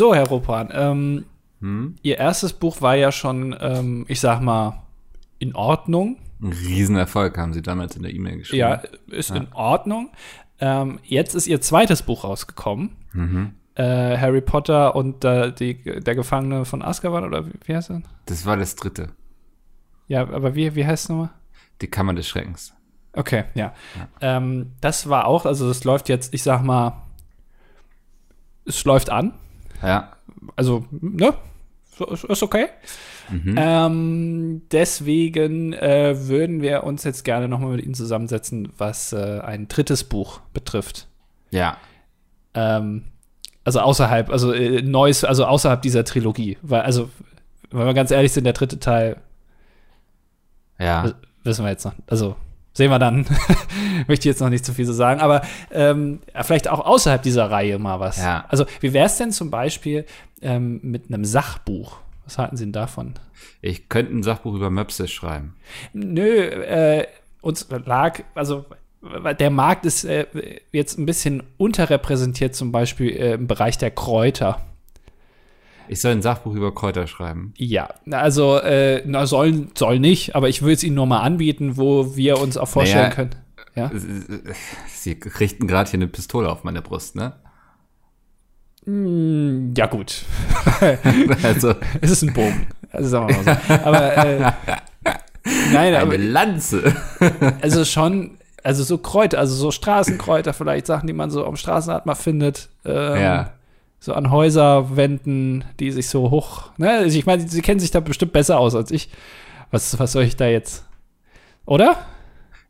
So, Herr Ropan, ähm, hm? Ihr erstes Buch war ja schon, ähm, ich sag mal, in Ordnung. Ein Riesenerfolg haben Sie damals in der E-Mail geschrieben. Ja, ist ja. in Ordnung. Ähm, jetzt ist Ihr zweites Buch rausgekommen. Mhm. Äh, Harry Potter und äh, die, der Gefangene von Azkaban, oder wie, wie heißt er? Das war das dritte. Ja, aber wie, wie heißt es nochmal? Die Kammer des Schreckens. Okay, ja. ja. Ähm, das war auch, also das läuft jetzt, ich sag mal, es läuft an. Ja. Also, ne? Ist okay. Mhm. Ähm, deswegen äh, würden wir uns jetzt gerne nochmal mit Ihnen zusammensetzen, was äh, ein drittes Buch betrifft. Ja. Ähm, also außerhalb, also äh, neues, also außerhalb dieser Trilogie. Weil, also, wenn wir ganz ehrlich sind, der dritte Teil. Ja. Wissen wir jetzt noch. Also, sehen wir dann. Möchte ich jetzt noch nicht zu viel so sagen, aber ähm, vielleicht auch außerhalb dieser Reihe mal was. Ja. Also, wie wäre es denn zum Beispiel ähm, mit einem Sachbuch? Was halten Sie denn davon? Ich könnte ein Sachbuch über Möpse schreiben. Nö, äh, uns lag, also der Markt ist äh, jetzt ein bisschen unterrepräsentiert, zum Beispiel äh, im Bereich der Kräuter. Ich soll ein Sachbuch über Kräuter schreiben. Ja, also äh, na, soll, soll nicht, aber ich will es Ihnen nur mal anbieten, wo wir uns auch vorstellen naja, können. Ja? Sie richten gerade hier eine Pistole auf meine Brust, ne? Hm, ja, gut. also. Es ist ein Bogen. Also sagen wir mal so. Aber äh, nein, aber. Eine Lanze. also schon, also so Kräuter, also so Straßenkräuter, vielleicht Sachen, die man so am Straßenrad mal findet. Ähm, ja so an Häuserwänden, die sich so hoch. Ne? Also ich meine, sie kennen sich da bestimmt besser aus als ich. Was, was soll ich da jetzt? Oder?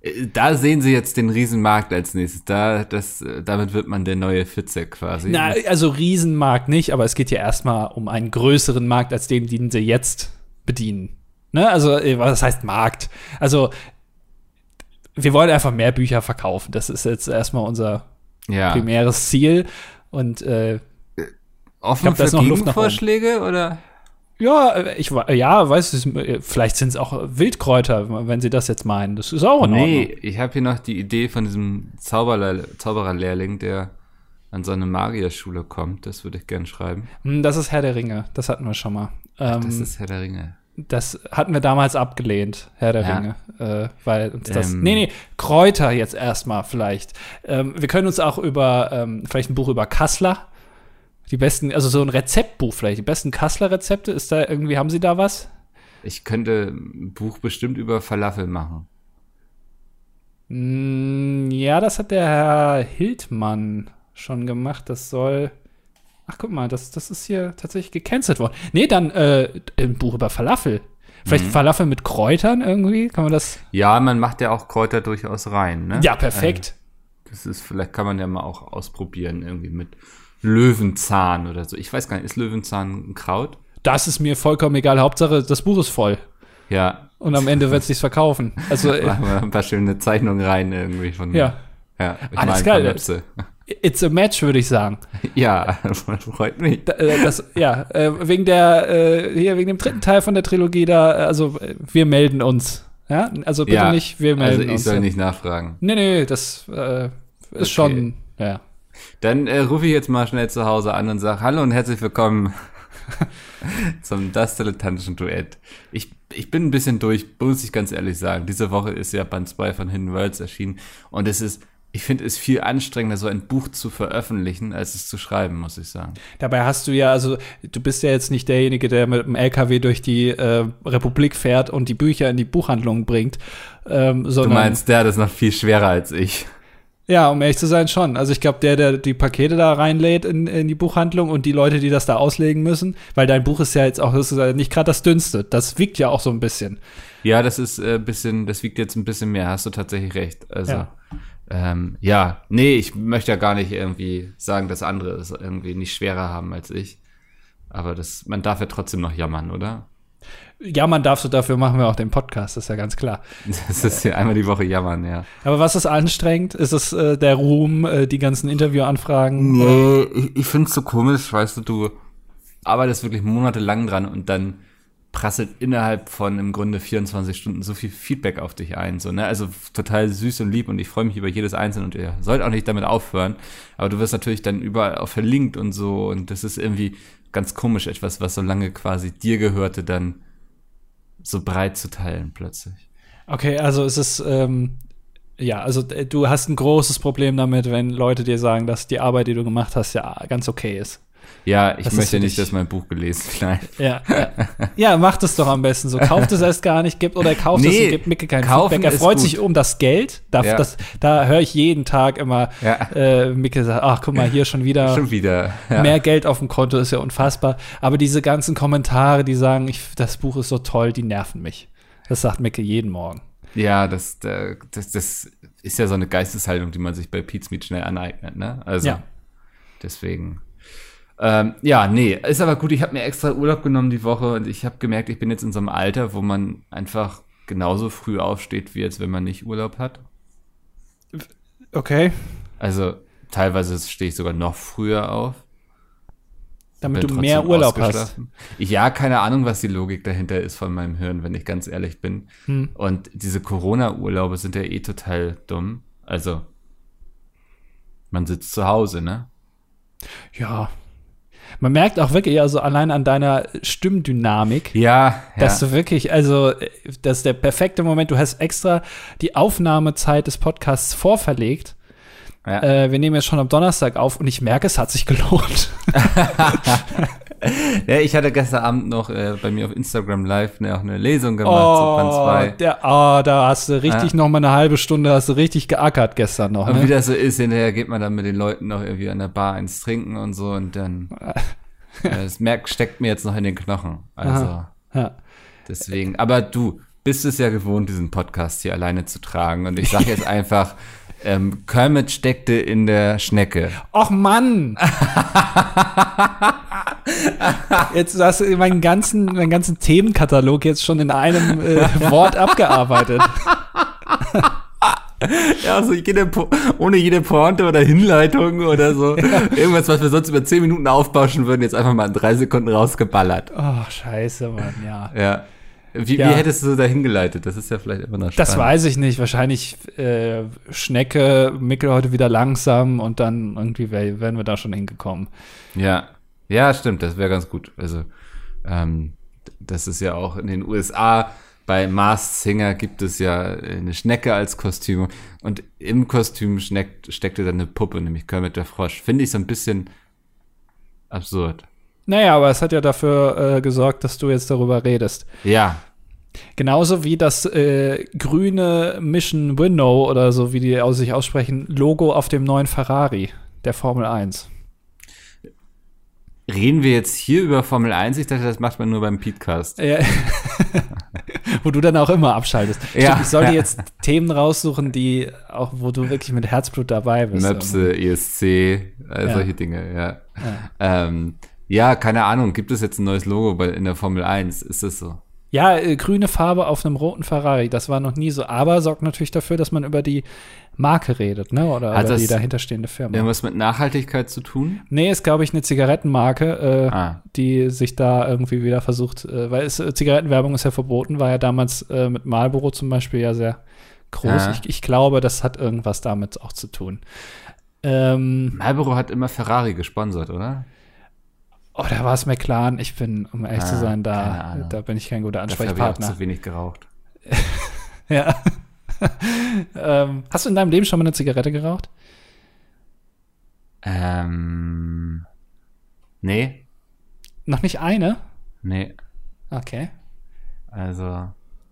Äh, da sehen Sie jetzt den Riesenmarkt als nächstes. Da, das, äh, damit wird man der neue Fitzek quasi. Na, also Riesenmarkt nicht, aber es geht ja erstmal um einen größeren Markt als den, den Sie jetzt bedienen. Ne? Also, äh, was heißt Markt? Also, wir wollen einfach mehr Bücher verkaufen. Das ist jetzt erstmal unser ja. primäres Ziel. Und äh, Offen glaub, für Gegenvorschläge oder? Ja, ich ja, weiß es, vielleicht sind es auch Wildkräuter, wenn Sie das jetzt meinen. Das ist auch in Nee, Ordnung. ich habe hier noch die Idee von diesem Zaubererlehrling, der an so eine Magierschule kommt. Das würde ich gern schreiben. Hm, das ist Herr der Ringe. Das hatten wir schon mal. Ähm, das ist Herr der Ringe. Das hatten wir damals abgelehnt, Herr der ja. Ringe. Äh, weil uns das. Ähm, nee, nee, Kräuter jetzt erstmal vielleicht. Ähm, wir können uns auch über, ähm, vielleicht ein Buch über Kassler die besten, also so ein Rezeptbuch vielleicht, die besten Kassler-Rezepte, ist da irgendwie, haben Sie da was? Ich könnte ein Buch bestimmt über Falafel machen. Mm, ja, das hat der Herr Hildmann schon gemacht. Das soll. Ach, guck mal, das, das ist hier tatsächlich gecancelt worden. Nee, dann äh, ein Buch über Falafel. Vielleicht mhm. Falafel mit Kräutern irgendwie? Kann man das? Ja, man macht ja auch Kräuter durchaus rein, ne? Ja, perfekt. Äh, das ist, vielleicht kann man ja mal auch ausprobieren, irgendwie mit Löwenzahn oder so. Ich weiß gar nicht, ist Löwenzahn ein Kraut? Das ist mir vollkommen egal. Hauptsache, das Buch ist voll. Ja. Und am Ende wird es sich verkaufen. Also äh, Machen wir ein paar schöne Zeichnungen rein irgendwie von. Ja. Ja. Ich Alles geil. It's a match, würde ich sagen. Ja, freut mich. Äh, das, ja, äh, wegen der, hier, wegen dem dritten Teil von der Trilogie da, also wir melden uns. Ja, also bitte ja, nicht, wir melden uns. Also ich soll nicht nachfragen. Nee, nee, das äh, ist okay. schon, ja. Dann äh, rufe ich jetzt mal schnell zu Hause an und sage Hallo und herzlich willkommen zum Das Dilettantischen Duett. Ich, ich bin ein bisschen durch, muss ich ganz ehrlich sagen. Diese Woche ist ja Band 2 von Hidden Worlds erschienen und es ist ich finde es viel anstrengender, so ein Buch zu veröffentlichen, als es zu schreiben, muss ich sagen. Dabei hast du ja, also du bist ja jetzt nicht derjenige, der mit dem LKW durch die äh, Republik fährt und die Bücher in die Buchhandlung bringt. Ähm, sondern, du meinst, der ist noch viel schwerer als ich. Ja, um ehrlich zu sein, schon. Also ich glaube, der, der die Pakete da reinlädt in, in die Buchhandlung und die Leute, die das da auslegen müssen, weil dein Buch ist ja jetzt auch das ja nicht gerade das dünnste. Das wiegt ja auch so ein bisschen. Ja, das ist ein äh, bisschen, das wiegt jetzt ein bisschen mehr, hast du tatsächlich recht. Also, ja. Ähm, ja, nee, ich möchte ja gar nicht irgendwie sagen, dass andere es irgendwie nicht schwerer haben als ich. Aber das, man darf ja trotzdem noch jammern, oder? Jammern darfst du, dafür machen wir auch den Podcast, das ist ja ganz klar. Das ist ja einmal die Woche jammern, ja. Aber was ist anstrengend? Ist es äh, der Ruhm, äh, die ganzen Interviewanfragen? Nee, ich, ich finde es so komisch, weißt du, du arbeitest wirklich monatelang dran und dann prasselt innerhalb von im Grunde 24 Stunden so viel Feedback auf dich ein. So, ne? Also total süß und lieb und ich freue mich über jedes Einzelne und ihr sollt auch nicht damit aufhören. Aber du wirst natürlich dann überall auch verlinkt und so und das ist irgendwie ganz komisch, etwas, was so lange quasi dir gehörte, dann so breit zu teilen plötzlich. Okay, also es ist, ähm, ja, also äh, du hast ein großes Problem damit, wenn Leute dir sagen, dass die Arbeit, die du gemacht hast, ja ganz okay ist. Ja, ich Das möchte nicht, dass mein Buch gelesen wird. Ja, ja. ja macht es doch am besten so. Kauft es erst gar nicht, gibt oder kauft es Nee, und gibt Micke kein Feedback. Er freut sich um das Geld. Da, Ja. da höre ich jeden Tag immer äh, Micke sagt, ach guck mal, hier schon wieder Schon wieder. Mehr Geld auf dem Konto, ist ja unfassbar. Aber diese ganzen Kommentare, die sagen, ich, das Buch ist so toll, die nerven mich. Das sagt Micke jeden Morgen. Ja, das, äh, das, das ist ja so eine Geisteshaltung, die man sich bei Pete's Meet schnell aneignet, ne? Also, deswegen. Ähm, ja, nee, ist aber gut. Ich habe mir extra Urlaub genommen die Woche und ich habe gemerkt, ich bin jetzt in so einem Alter, wo man einfach genauso früh aufsteht, wie jetzt, wenn man nicht Urlaub hat. Okay. Also, teilweise stehe ich sogar noch früher auf. Damit du mehr Urlaub hast. Ja, keine Ahnung, was die Logik dahinter ist von meinem Hirn, wenn ich ganz ehrlich bin. Hm. Und diese Corona-Urlaube sind ja eh total dumm. Also, man sitzt zu Hause, ne? Ja. Man merkt auch wirklich, also allein an deiner Stimmdynamik, Ja, ja. dass du wirklich, also, das ist der perfekte Moment. Du hast extra die Aufnahmezeit des Podcasts vorverlegt. ja. Äh, wir nehmen jetzt schon am Donnerstag auf und ich merke, es hat sich gelohnt. ja, ich hatte gestern Abend noch äh, bei mir auf Instagram Live ne, auch eine Lesung gemacht zu Band 2. der, oh, da hast du richtig Ja. noch mal eine halbe Stunde, hast du richtig geackert gestern noch. Und wie Ne? das so ist, hinterher geht man dann mit den Leuten noch irgendwie an der Bar eins trinken und so und dann äh, das merkt, steckt mir jetzt noch in den Knochen. Also Aha. Ja. deswegen. Aber du bist es ja gewohnt, diesen Podcast hier alleine zu tragen. Und ich sage jetzt einfach, ähm, Kermit steckte in der Schnecke. Och Mann! jetzt hast du meinen ganzen, meinen ganzen Themenkatalog jetzt schon in einem äh, Wort abgearbeitet. Ja, also jede ohne jede Pointe oder Hinleitung oder so. Irgendwas, was wir sonst über zehn Minuten aufbauschen würden, jetzt einfach mal in drei Sekunden rausgeballert. Oh, scheiße, Mann, ja. Ja. Wie, Ja. wie hättest du da hingeleitet? Das ist ja vielleicht immer noch spannend. Das weiß ich nicht. Wahrscheinlich äh, Schnecke, Mickel heute wieder langsam und dann irgendwie wär, wären wir da schon hingekommen. Ja, ja, stimmt, das wäre ganz gut. Also, ähm, das ist ja auch in den USA bei Masked Singer gibt es ja eine Schnecke als Kostüm und im Kostüm schneckt, steckte dann eine Puppe, nämlich Kermit der Frosch. Finde ich so ein bisschen absurd. Naja, aber es hat ja dafür äh, gesorgt, dass du jetzt darüber redest. Ja, Genauso wie das äh, grüne Mission Winnow oder so, wie die aus sich aussprechen, Logo auf dem neuen Ferrari der Formel 1. reden wir jetzt hier über Formel 1? Ich dachte, das macht man nur beim Podcast. Äh, wo du dann auch immer abschaltest. Ja, Stimmt, ich soll dir ja. jetzt Themen raussuchen, die auch, wo du wirklich mit Herzblut dabei bist. Möpse, ESC, äh, Ja. solche Dinge, ja. Ja. Ähm, ja, keine Ahnung, gibt es jetzt ein neues Logo bei, in der Formel 1? Ist das so? Ja, äh, grüne Farbe auf einem roten Ferrari, das war noch nie so. Aber sorgt natürlich dafür, dass man über die Marke redet, ne? Oder Hat über die das dahinterstehende Firma. Irgendwas mit Nachhaltigkeit zu tun? Nee, ist, glaube ich, eine Zigarettenmarke, äh, Ah. die sich da irgendwie wieder versucht, äh, weil es, äh, Zigarettenwerbung ist ja verboten, war ja damals äh, mit Marlboro zum Beispiel ja sehr groß. Ja. Ich, ich glaube, das hat irgendwas damit auch zu tun. Ähm, Marlboro hat immer Ferrari gesponsert, oder? Oh, da war es McLaren. Ich bin, um ehrlich zu Ah, sein, keine da, da bin ich kein guter habe ich Ansprechpartner. zu wenig geraucht. Ja. ähm, hast du in deinem Leben schon mal eine Zigarette geraucht? Ähm, nee, Noch nicht eine? nee, Okay. also,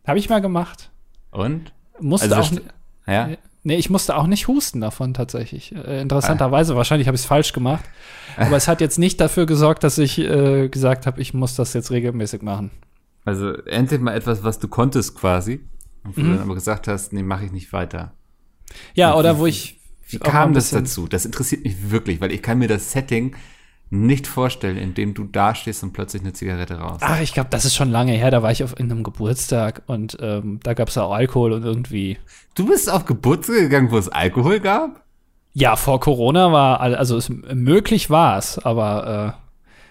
Habe ich mal gemacht. und? Musste Also, auch. Ja, Nee, ich musste auch nicht husten davon tatsächlich. Äh, interessanterweise, wahrscheinlich habe ich es falsch gemacht. Aber es hat jetzt nicht dafür gesorgt, dass ich äh, gesagt habe, ich muss das jetzt regelmäßig machen. also endlich mal etwas, was du konntest quasi. Und wo Mhm. du dann aber gesagt hast, nee, mache ich nicht weiter. Ja, Und oder wie- wo ich. Wie kam das dazu? Das interessiert mich wirklich, weil ich kann mir das Setting nicht vorstellen, in dem du da stehst und plötzlich eine Zigarette raus. Ach, ich glaube, das ist schon lange her. Da war ich auf in einem Geburtstag und ähm, da gab es auch Alkohol und irgendwie. Du bist auf Geburtstag gegangen, wo es Alkohol gab? Ja, vor Corona war, also es möglich war es, aber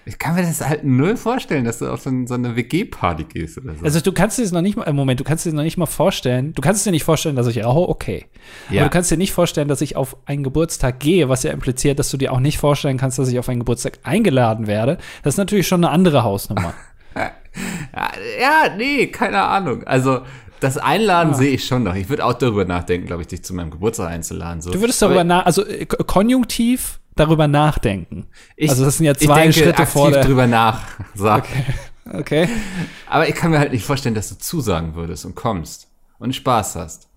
Ich kann mir das halt null vorstellen, dass du auf so, so eine WG-Party gehst oder so. Also du kannst dir das noch nicht mal, äh, Moment, du kannst dir das noch nicht mal vorstellen, du kannst dir nicht vorstellen, dass ich rauche, okay. Ja. Aber du kannst dir nicht vorstellen, dass ich auf einen Geburtstag gehe, was ja impliziert, dass du dir auch nicht vorstellen kannst, dass ich auf einen Geburtstag eingeladen werde. Das ist natürlich schon eine andere Hausnummer. ja, nee, keine Ahnung. Also das Einladen Ah. sehe ich schon noch. Ich würde auch darüber nachdenken, glaube ich, dich zu meinem Geburtstag einzuladen. So. Du würdest darüber nach, also äh, konjunktiv darüber nachdenken. ich, also das sind ja zwei denke Schritte aktiv vor der. drüber nach. Sag. Okay. Aber ich kann mir halt nicht vorstellen, dass du zusagen würdest und kommst und Spaß hast.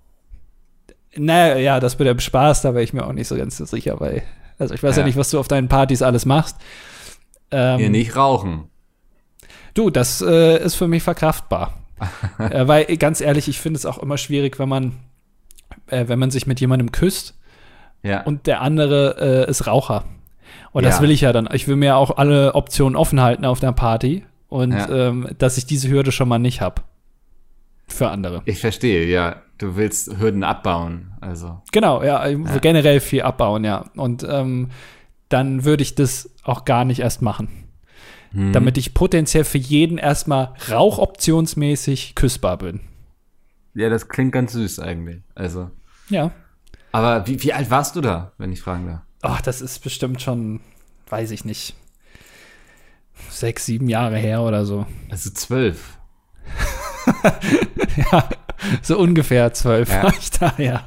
Naja, ja, das mit dem Spaß, da wäre ich mir auch nicht so ganz so sicher, weil, also ich weiß ja, Ja. nicht, was du auf deinen Partys alles machst. Ähm, Hier nicht rauchen. Du, das äh, ist für mich verkraftbar. äh, weil, ganz ehrlich, ich finde es auch immer schwierig, wenn man, äh, wenn man sich mit jemandem küsst Ja. und der andere äh, ist Raucher. Und das Ja. will ich ja dann. Ich will mir auch alle Optionen offen halten auf der Party und Ja. ähm, dass ich diese Hürde schon mal nicht habe. Für andere. ich verstehe, ja. Du willst Hürden abbauen. Also. Genau, ja, will generell viel abbauen, ja. Und ähm, dann würde ich das auch gar nicht erst machen. Mhm. Damit ich potenziell für jeden erstmal rauchoptionsmäßig küssbar bin. Ja, das klingt ganz süß eigentlich. Also. Ja. Aber wie, wie alt warst du da, wenn ich fragen darf? Ach, das ist bestimmt schon, weiß ich nicht, sechs, sieben Jahre her oder so. Also zwölf. Ja, so ungefähr zwölf Ja. war ich da, ja.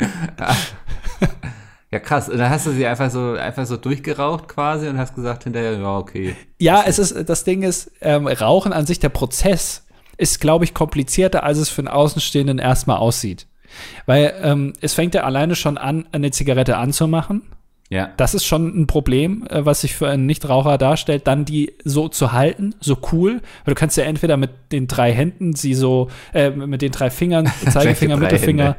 Ja, krass. Und dann hast du sie einfach so, einfach so durchgeraucht quasi und hast gesagt hinterher, ja, okay. Ja, es ist, das Ding ist, ähm, Rauchen an sich, der Prozess ist, glaube ich, komplizierter, als es für einen Außenstehenden erstmal aussieht. Weil ähm, es fängt ja alleine schon an, eine Zigarette anzumachen. Ja. Das ist schon ein Problem, äh, was sich für einen Nichtraucher darstellt, dann die so zu halten, so cool. Weil du kannst ja entweder mit den drei Händen sie so, äh, mit den drei Fingern, Zeigefinger, Mittelfinger.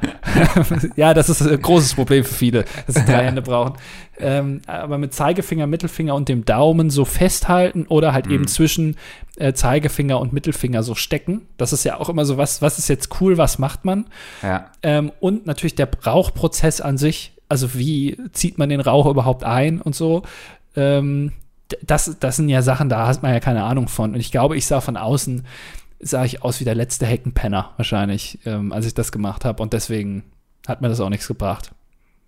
ja, das ist ein großes Problem für viele, dass sie drei Hände brauchen. Ähm, aber mit Zeigefinger, Mittelfinger und dem Daumen so festhalten oder halt eben zwischen äh, Zeigefinger und Mittelfinger so stecken. Das ist ja auch immer so was, was ist jetzt cool, was macht man? Ja. Ähm, und natürlich der Rauchprozess an sich, also wie zieht man den Rauch überhaupt ein und so. Ähm, das, das sind ja Sachen, da hat man ja keine Ahnung von. Und ich glaube, ich sah von außen, sah ich aus wie der letzte Heckenpenner wahrscheinlich, ähm, als ich das gemacht habe. Und deswegen hat mir das auch nichts gebracht.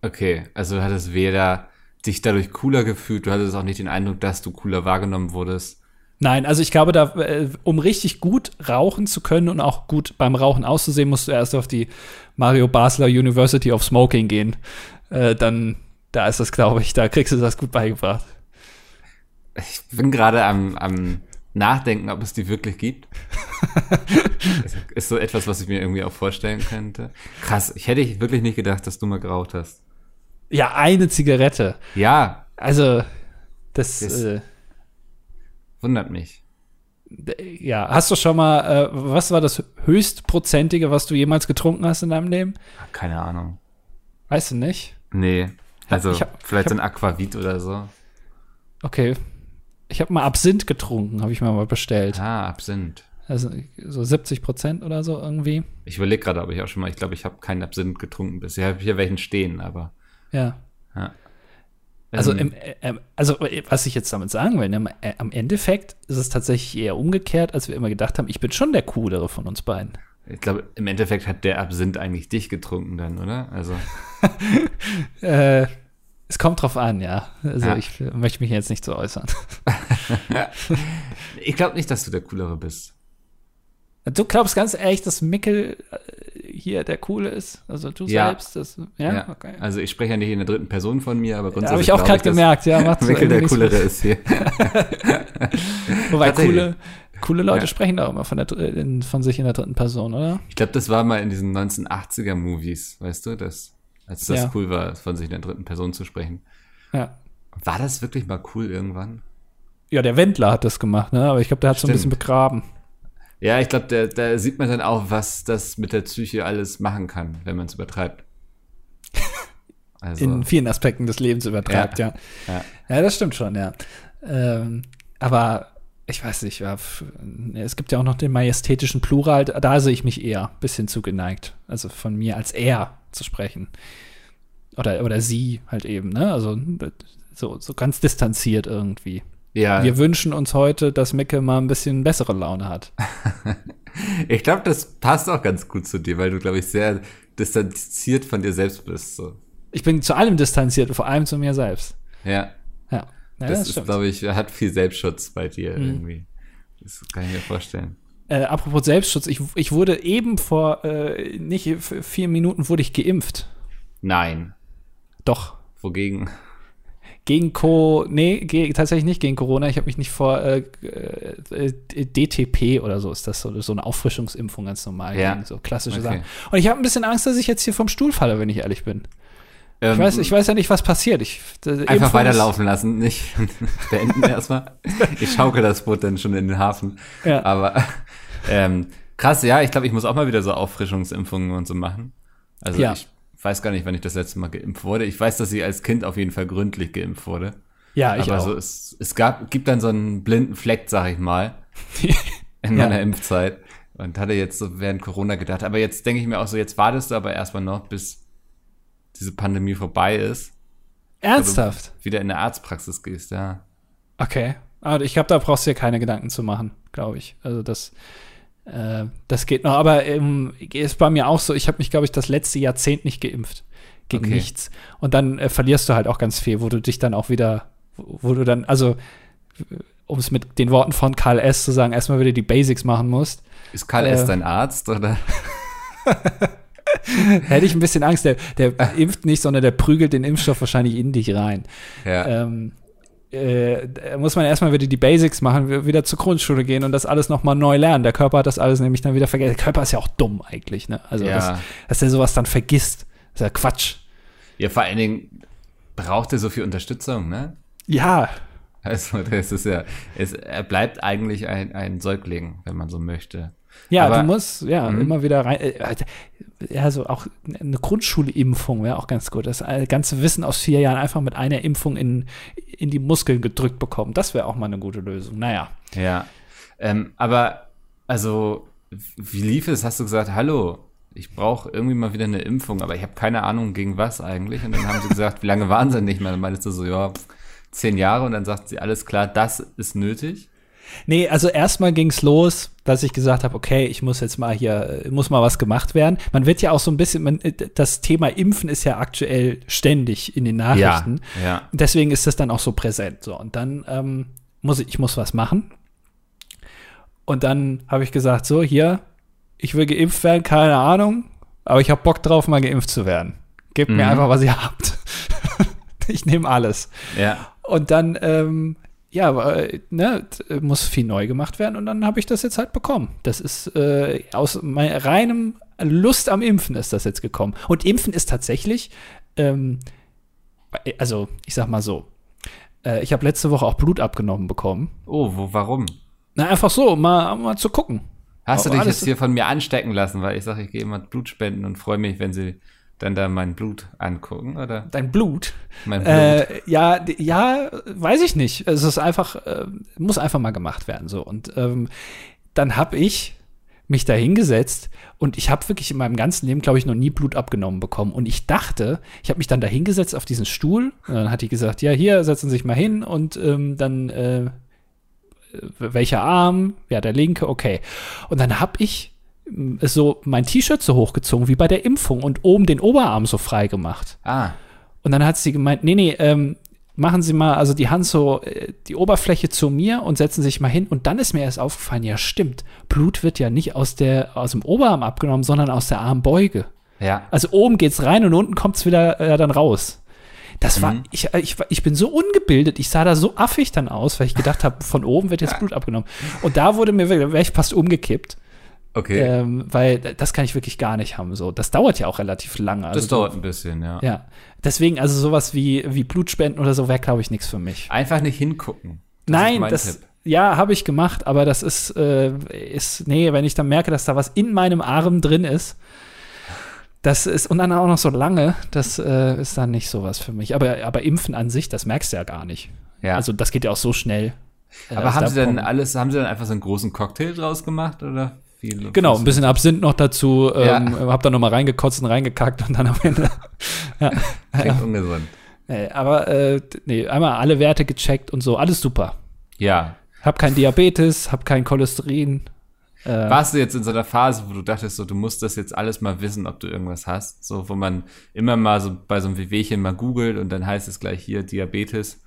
Okay. Also du hattest weder dich dadurch cooler gefühlt, du hattest auch nicht den Eindruck, dass du cooler wahrgenommen wurdest. Nein, also ich glaube, da, äh, um richtig gut rauchen zu können und auch gut beim Rauchen auszusehen, musst du erst auf die Mario Basler University of Smoking gehen. Äh, dann, da ist das, glaube ich, da kriegst du das gut beigebracht. Ich bin gerade am, am Nachdenken, ob es die wirklich gibt. Ist so etwas, was ich mir irgendwie auch vorstellen könnte. Krass, ich hätte wirklich nicht gedacht, dass du mal geraucht hast. Ja, eine Zigarette. Ja, Also, das, Das- äh, wundert mich. ja, hast du schon mal, äh, was war das höchstprozentige, was du jemals getrunken hast in deinem Leben? Keine Ahnung. Weißt du nicht? Nee. Also ich hab- vielleicht ich so ein Aquavit oder so. Okay. Ich habe mal Absinth getrunken, habe ich mir mal bestellt. Ah, Absinth. Also so 70 Prozent oder so irgendwie. Ich überlege gerade, ob ich auch schon mal, ich glaube, ich habe keinen Absinth getrunken bisher. Ich habe hier welchen stehen, aber. Ja. Ja. Also, Ähm, im, äh, ähm, also äh, was ich jetzt damit sagen will, ne, äh, am Endeffekt ist es tatsächlich eher umgekehrt, als wir immer gedacht haben. Ich bin schon der coolere von uns beiden. Ich glaube, im Endeffekt hat der Absinth eigentlich dich getrunken dann, oder? Also, Äh, es kommt drauf an, ja. Also Ja. ich möchte mich jetzt nicht so äußern. ich glaube nicht, dass du der Coolere bist. Du glaubst ganz ehrlich, dass Mickel äh, hier der Coole ist? Also du Ja. selbst? Das, ja? okay. Also ich spreche ja nicht in der dritten Person von mir, aber Ja, grundsätzlich. Habe ich auch gerade gemerkt, ja. Mikkel der Coolere ist hier. Wobei coole, coole Leute Ja. sprechen da auch immer von, der, dr- in, von sich in der dritten Person, oder? Ich glaube, das war mal in diesen 1980er-Movies, weißt du, das, als das Ja. cool war, von sich in der dritten Person zu sprechen. Ja. War das wirklich mal cool irgendwann? Ja, der Wendler hat das gemacht, ne? Aber ich glaube, der hat so ein bisschen begraben. Ja, ich glaube, da, sieht man dann auch, was das mit der Psyche alles machen kann, wenn man es übertreibt. Also, in vielen Aspekten des Lebens übertreibt, ja. ja. Ja, das stimmt schon, ja. Ähm, aber ich weiß nicht, ja, f- es gibt ja auch noch den majestätischen Plural, da sehe ich mich eher ein bisschen zugeneigt. Also von mir als er zu sprechen. Oder, oder sie halt eben, ne? Also so, so ganz distanziert irgendwie. Ja. Wir wünschen uns heute, dass Micke mal ein bisschen bessere Laune hat. Ich glaube, das passt auch ganz gut zu dir, weil du, glaube ich, sehr distanziert von dir selbst bist. So. Ich bin zu allem distanziert, vor allem zu mir selbst. Ja. Ja. Ja das, ist, glaube ich, hat viel Selbstschutz bei dir mhm. irgendwie. Das kann ich mir vorstellen. Äh, apropos Selbstschutz, ich, ich wurde eben vor äh, nicht vier Minuten wurde ich geimpft. Nein. Doch. Wogegen? Gegen Co. Nee, ge tatsächlich nicht gegen Corona. Ich habe mich nicht vor äh, äh, DTP oder so ist das so, so eine Auffrischungsimpfung ganz normal. Ja. So klassische Okay. Sachen. Und ich habe ein bisschen Angst, dass ich jetzt hier vom Stuhl falle, wenn ich ehrlich bin. Ähm, Ich weiß, ich weiß ja nicht, was passiert. Ich, äh, Einfach weiterlaufen lassen, nicht beenden erstmal. Ich schaukel das Boot dann schon in den Hafen. Ja. Aber ähm, krass, ja, ich glaube, ich muss auch mal wieder so Auffrischungsimpfungen und so machen. Also Ja. ich weiß gar nicht, wann ich das letzte Mal geimpft wurde. Ich weiß, dass ich als Kind auf jeden Fall gründlich geimpft wurde. Ja, ich Aber auch. so, es, es gab, gibt dann so einen blinden Fleck, sag ich mal, in Ja. meiner Impfzeit. Und hatte jetzt so während Corona gedacht. Aber jetzt denke ich mir auch so, jetzt wartest du aber erstmal noch, bis diese Pandemie vorbei ist. Ernsthaft? Wieder in der Arztpraxis gehst, ja. Okay. Aber ich glaube, da brauchst du dir keine Gedanken zu machen, glaube ich. Also das, äh, das geht noch. Aber ähm, ist bei mir auch so, ich habe mich, glaube ich, das letzte Jahrzehnt nicht geimpft. Gegen Okay. nichts. Und dann äh, verlierst du halt auch ganz viel, wo du dich dann auch wieder, wo, wo du dann, also um es mit den Worten von Karl S. zu sagen, erstmal wieder die Basics machen musst. Ist Karl Äh. S. dein Arzt oder? Hätte ich ein bisschen Angst. Der, der impft nicht, sondern der prügelt den Impfstoff wahrscheinlich in dich rein. Ja. ähm, äh, da muss man erstmal wieder die Basics machen, wieder zur Grundschule gehen und das alles nochmal neu lernen. Der Körper hat das alles nämlich dann wieder vergessen. Der Körper ist ja auch dumm eigentlich, ne? Also, Ja. dass, dass der sowas dann vergisst. Ist ja Quatsch. ja, vor allen Dingen braucht er so viel Unterstützung, ne? Ja, Also, das ist ja, es, er bleibt eigentlich ein, ein Säugling, wenn man so möchte. Ja, Aber- du musst ja Mhm. immer wieder rein. Äh, ja, so auch eine Grundschulimpfung wäre auch ganz gut. Das ganze Wissen aus vier Jahren einfach mit einer Impfung in, in die Muskeln gedrückt bekommen. Das wäre auch mal eine gute Lösung. Naja. Ja. Ähm, aber, also, wie lief es? Hast du gesagt, hallo, ich brauche irgendwie mal wieder eine Impfung, aber ich habe keine Ahnung, gegen was eigentlich. Und dann haben sie gesagt, wie lange waren sie nicht mehr? Dann meintest du so, ja, zehn Jahre. Und dann sagt sie, alles klar, das ist nötig. Nee, also erstmal ging's los, dass ich gesagt habe, okay, ich muss jetzt mal hier, muss mal was gemacht werden. Man wird ja auch so ein bisschen, man, äh, das Thema Impfen ist ja aktuell ständig in den Nachrichten. ja. Deswegen ist das dann auch so präsent. So, und dann ähm, muss ich, ich muss was machen. Und dann habe ich gesagt, so, hier, ich will geimpft werden, keine Ahnung, aber ich habe Bock drauf, mal geimpft zu werden. Gebt mir Mhm. einfach, was ihr habt. ich nehme alles. Ja. Und dann, ähm, ja, aber, äh, ne, t- muss viel neu gemacht werden und dann habe ich das jetzt halt bekommen. Das ist äh, aus mein, reinem Lust am Impfen ist das jetzt gekommen. Und Impfen ist tatsächlich, ähm, also ich sag mal so, äh, ich habe letzte Woche auch Blut abgenommen bekommen. Oh, wo, warum? Na, einfach so, um mal, mal zu gucken. Hast du dich jetzt hier von mir anstecken lassen, weil ich sage, ich gehe immer Blut spenden und freue mich, wenn sie dann da mein Blut angucken, oder? Dein Blut. Mein Blut. Äh, ja, ja, weiß ich nicht. Es ist einfach, äh, muss einfach mal gemacht werden. So. Und ähm, dann habe ich mich da hingesetzt und ich habe wirklich in meinem ganzen Leben, glaube ich, noch nie Blut abgenommen bekommen. Und ich dachte, ich habe mich dann da hingesetzt auf diesen Stuhl. Und dann hat die gesagt, ja, hier, setzen Sie sich mal hin und ähm, dann äh, welcher Arm? Ja, der linke, okay. Und dann habe ich ähm, so mein T-Shirt so hochgezogen wie bei der Impfung und oben den Oberarm so frei gemacht. ah, Und dann hat sie gemeint, nee, nee, ähm, machen Sie mal also die Hand so, äh, die Oberfläche zu mir und setzen sich mal hin. Und dann ist mir erst aufgefallen, ja stimmt, Blut wird ja nicht aus, der, aus dem Oberarm abgenommen, sondern aus der Armbeuge. ja. Also oben geht's rein und unten kommt's wieder äh, dann raus. Das war, Mhm. ich, äh, ich, war- ich bin so ungebildet, ich sah da so affig dann aus, weil ich gedacht habe, von oben wird jetzt Blut abgenommen. Und da wurde mir wäre ich fast umgekippt, Okay. ähm, weil das kann ich wirklich gar nicht haben. So, das dauert ja auch relativ lange. Also das dauert ein bisschen, ja. ja, deswegen, also sowas wie, wie Blutspenden oder so wäre, glaube ich, nichts für mich. Einfach nicht hingucken. Das Nein, das, Tipp. ja, habe ich gemacht, aber das ist, äh, ist, nee, wenn ich dann merke, dass da was in meinem Arm drin ist, das ist, und dann auch noch so lange, das äh, ist dann nicht sowas für mich. Aber, aber Impfen an sich, das merkst du ja gar nicht. Ja. Also, das geht ja auch so schnell. äh, Aber haben sie dann alles, haben sie dann einfach so einen großen Cocktail draus gemacht oder viel? Genau, ein bisschen Absinth noch dazu, Ja. ähm, hab dann nochmal reingekotzt und reingekackt und dann am Ende. ja. Klingt ungesund. Nee, aber äh, nee, einmal alle Werte gecheckt und so, alles super. Ja. Hab kein Diabetes, hab kein Cholesterin. Äh, Warst du jetzt in so einer Phase, wo du dachtest, so, du musst das jetzt alles mal wissen, ob du irgendwas hast? So, wo man immer mal so bei so einem Wehwehchen mal googelt und dann heißt es gleich hier Diabetes.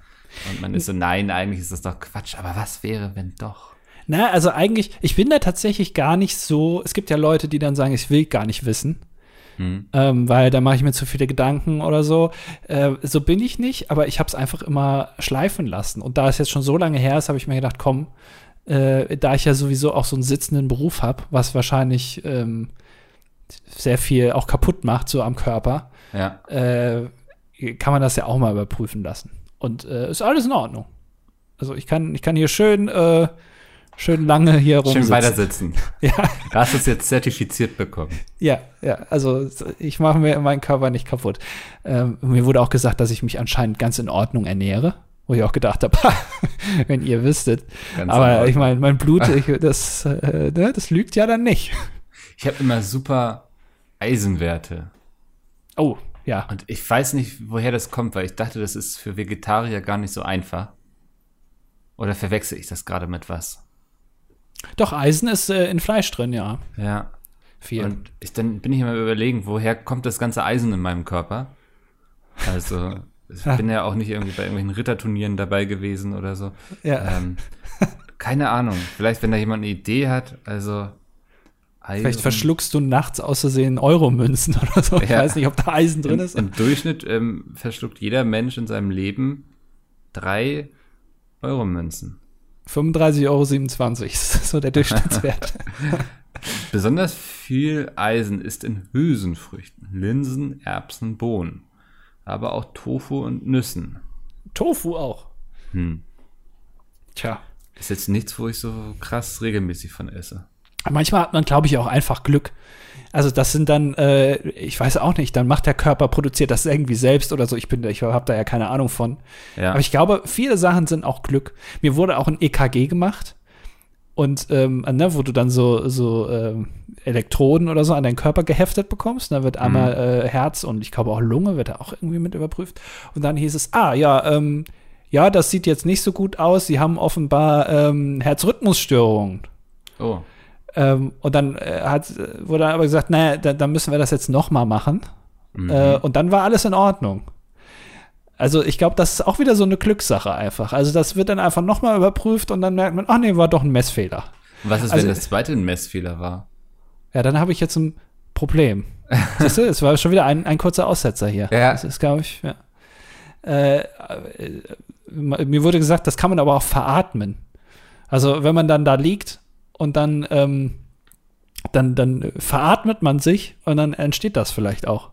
Und man ist so, nein, eigentlich ist das doch Quatsch. Aber was wäre, wenn doch? Na, also eigentlich, ich bin da tatsächlich gar nicht so. Es gibt ja Leute, die dann sagen, ich will gar nicht wissen. Hm. Ähm, weil da mache ich mir zu viele Gedanken oder so. Äh, so bin ich nicht, aber ich habe es einfach immer schleifen lassen. Und da es jetzt schon so lange her ist, habe ich mir gedacht, komm, äh, da ich ja sowieso auch so einen sitzenden Beruf habe, was wahrscheinlich ähm, sehr viel auch kaputt macht, so am Körper, ja. äh, kann man das ja auch mal überprüfen lassen. Und äh, ist alles in Ordnung. Also ich kann, ich kann hier schön, äh, schön lange hier rumsitzen. Schön weiter sitzen. ja. Du hast es jetzt zertifiziert bekommen. Ja, ja. Also ich mache mir meinen Körper nicht kaputt. Ähm, mir wurde auch gesagt, dass ich mich anscheinend ganz in Ordnung ernähre. Wo ich auch gedacht habe, wenn ihr wüsstet. Ganz Aber ich meine, mein Blut, ich, das, äh, ne, das lügt ja dann nicht. Ich habe immer super Eisenwerte. Oh, ja. Und ich weiß nicht, woher das kommt, weil ich dachte, das ist für Vegetarier gar nicht so einfach. Oder verwechsel ich das gerade mit was? Doch, Eisen ist äh, in Fleisch drin, ja. Ja. Viel. Und ich, dann bin ich immer überlegen, woher kommt das ganze Eisen in meinem Körper? Also, ich bin ja auch nicht irgendwie bei irgendwelchen Ritterturnieren dabei gewesen oder so. Ja. Ähm, keine Ahnung. Vielleicht, wenn da jemand eine Idee hat, also Eisen. Vielleicht verschluckst du nachts außersehen Euromünzen oder so. Ich weiß nicht, ob da Eisen drin Im, ist. Im Durchschnitt ähm, verschluckt jeder Mensch in seinem Leben drei Euromünzen. 35,27 Euro ist so der Durchschnittswert. Besonders viel Eisen ist in Hülsenfrüchten, Linsen, Erbsen, Bohnen. Aber auch Tofu und Nüssen. Tofu auch? Hm. Tja. Ist jetzt nichts, wo ich so krass regelmäßig von esse. Manchmal hat man, glaube ich, auch einfach Glück. Also das sind dann, äh, ich weiß auch nicht, dann macht der Körper, produziert das irgendwie selbst oder so. Ich bin, ich habe da ja keine Ahnung von. Ja. Aber ich glaube, viele Sachen sind auch Glück. Mir wurde auch ein EKG gemacht und ähm, ne, wo du dann so, so ähm, Elektroden oder so an deinen Körper geheftet bekommst. Da wird mhm. einmal äh, Herz und ich glaube auch Lunge wird da auch irgendwie mit überprüft. Und dann hieß es, ah ja, ähm, ja, das sieht jetzt nicht so gut aus. Sie haben offenbar ähm, Herzrhythmusstörungen. Oh. Ähm, und dann äh, hat, wurde aber gesagt, naja, da, dann müssen wir das jetzt noch mal machen. Mhm. Äh, und dann war alles in Ordnung. Also ich glaube, das ist auch wieder so eine Glückssache einfach. Also das wird dann einfach noch mal überprüft und dann merkt man, ach nee, war doch ein Messfehler. Was ist, also, wenn das zweite ein Messfehler war? Ja, dann habe ich jetzt ein Problem. Siehst du, es war schon wieder ein, ein kurzer Aussetzer hier. Ja. Das ist, glaube ich, ja. Äh, äh, mir wurde gesagt, das kann man aber auch veratmen. Also wenn man dann da liegt und dann, ähm, dann, dann veratmet man sich und dann entsteht das vielleicht auch.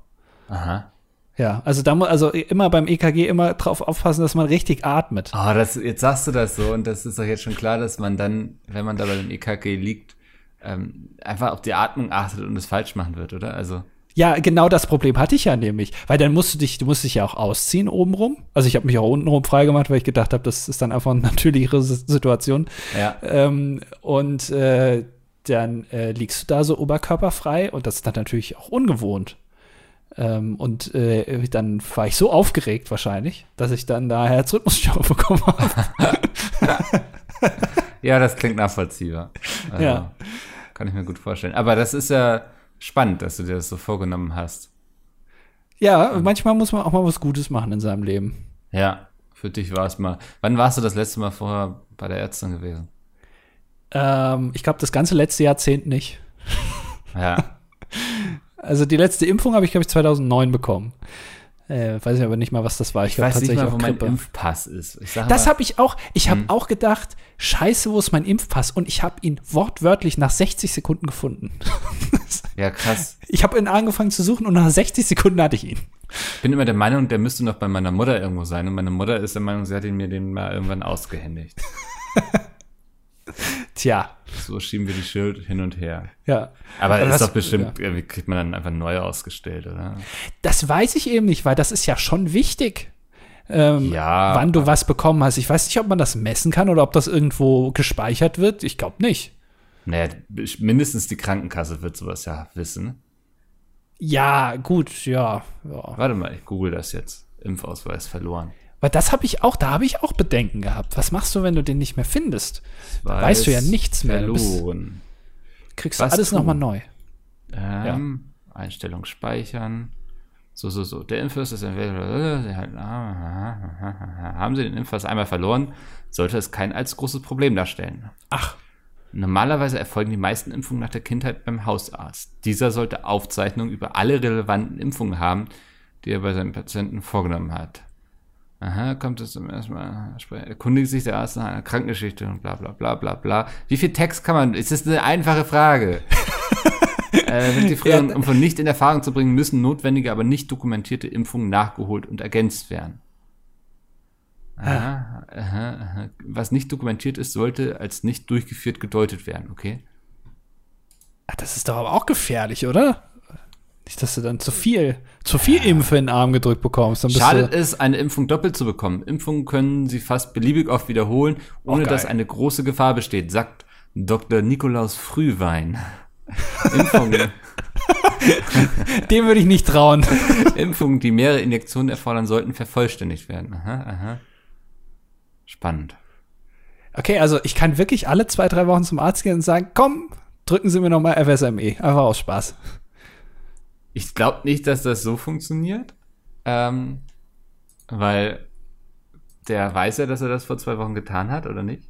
Aha. Ja, also da muss, also immer beim EKG immer drauf aufpassen, dass man richtig atmet. Ah, oh, das, jetzt sagst du das so und das ist doch jetzt schon klar, dass man dann, wenn man da bei dem EKG liegt, ähm, einfach auf die Atmung achtet und es falsch machen wird, oder? Also. Ja, genau das Problem hatte ich ja nämlich, weil dann musst du dich, du musst dich ja auch ausziehen obenrum. Also ich habe mich auch untenrum freigemacht, weil ich gedacht habe, das ist dann einfach eine natürlichere Situation. Ja. Ähm, und äh, dann äh, liegst du da so oberkörperfrei und das ist dann natürlich auch ungewohnt. Ähm, und äh, dann war ich so aufgeregt wahrscheinlich, dass ich dann da Herzrhythmusstörung bekommen habe. ja, das klingt nachvollziehbar. Also, ja. Kann ich mir gut vorstellen. Aber das ist ja spannend, dass du dir das so vorgenommen hast. Ja, mhm. manchmal muss man auch mal was Gutes machen in seinem Leben. Ja, für dich war es mal. Wann warst du das letzte Mal vorher bei der Ärztin gewesen? Ähm, ich glaube, das ganze letzte Jahrzehnt nicht. Ja. also die letzte Impfung habe ich, glaube ich, 2009 bekommen. Äh, weiß ich aber nicht mal, was das war. Ich, ich weiß nicht mal, wo mein Impfpass ist. das habe ich auch. Ich habe hm. auch gedacht, scheiße, wo ist mein Impfpass? Und ich habe ihn wortwörtlich nach 60 Sekunden gefunden. ja, krass. Ich habe ihn angefangen zu suchen und nach 60 Sekunden hatte ich ihn. Ich bin immer der Meinung, der müsste noch bei meiner Mutter irgendwo sein. Und meine Mutter ist der Meinung, sie hat ihn mir den mal irgendwann ausgehändigt. Tja. So schieben wir die Schild hin und her. Ja. Aber das ist doch bestimmt, ja. kriegt man dann einfach neu ausgestellt, oder? Das weiß ich eben nicht, weil das ist ja schon wichtig. Ähm, ja, wann du was bekommen hast. Ich weiß nicht, ob man das messen kann oder ob das irgendwo gespeichert wird. Ich glaube nicht. Naja, mindestens die Krankenkasse wird sowas ja wissen. Ja, gut, ja, ja. Warte mal, ich google das jetzt. Impfausweis verloren. Weil das habe ich auch, da habe ich auch Bedenken gehabt. Was machst du, wenn du den nicht mehr findest? Da weißt du ja nichts mehr. Du bist- Verloren. Kriegst Was du alles nochmal neu. Ähm, Einstellung speichern. So, so, so. Der Impfpass ist Haben Sie den Impfpass einmal verloren, sollte es kein allzu großes Problem darstellen. Ach, Normalerweise erfolgen die meisten Impfungen nach der Kindheit beim Hausarzt. Dieser sollte Aufzeichnungen über alle relevanten Impfungen haben, die er bei seinen Patienten vorgenommen hat. Aha, kommt es zum ersten Mal, erkundigt sich der Arzt nach einer Krankengeschichte und bla bla bla bla bla. Wie viel Text kann man? Es ist eine einfache Frage. äh, die früheren Ja. Impfungen nicht in Erfahrung zu bringen, müssen notwendige, aber nicht dokumentierte Impfungen nachgeholt und ergänzt werden. Aha, aha, aha. Was nicht dokumentiert ist, sollte als nicht durchgeführt gedeutet werden, okay? Ach, das ist doch aber auch gefährlich, oder? Nicht, dass du dann zu viel, zu viel Impfe in den Arm gedrückt bekommst. Dann Schadet es, eine Impfung doppelt zu bekommen. Impfungen können sie fast beliebig oft wiederholen, ohne geil. dass eine große Gefahr besteht, sagt Dr. Nikolaus Frühwein. Impfungen, dem würde ich nicht trauen. Impfungen, die mehrere Injektionen erfordern, sollten vervollständigt werden. Aha, aha. Spannend. Okay, also ich kann wirklich alle zwei, drei Wochen zum Arzt gehen und sagen, komm, drücken Sie mir nochmal FSME. Einfach aus Spaß. Ich glaube nicht, dass das so funktioniert, ähm, weil der weiß ja, dass er das vor zwei Wochen getan hat, oder nicht?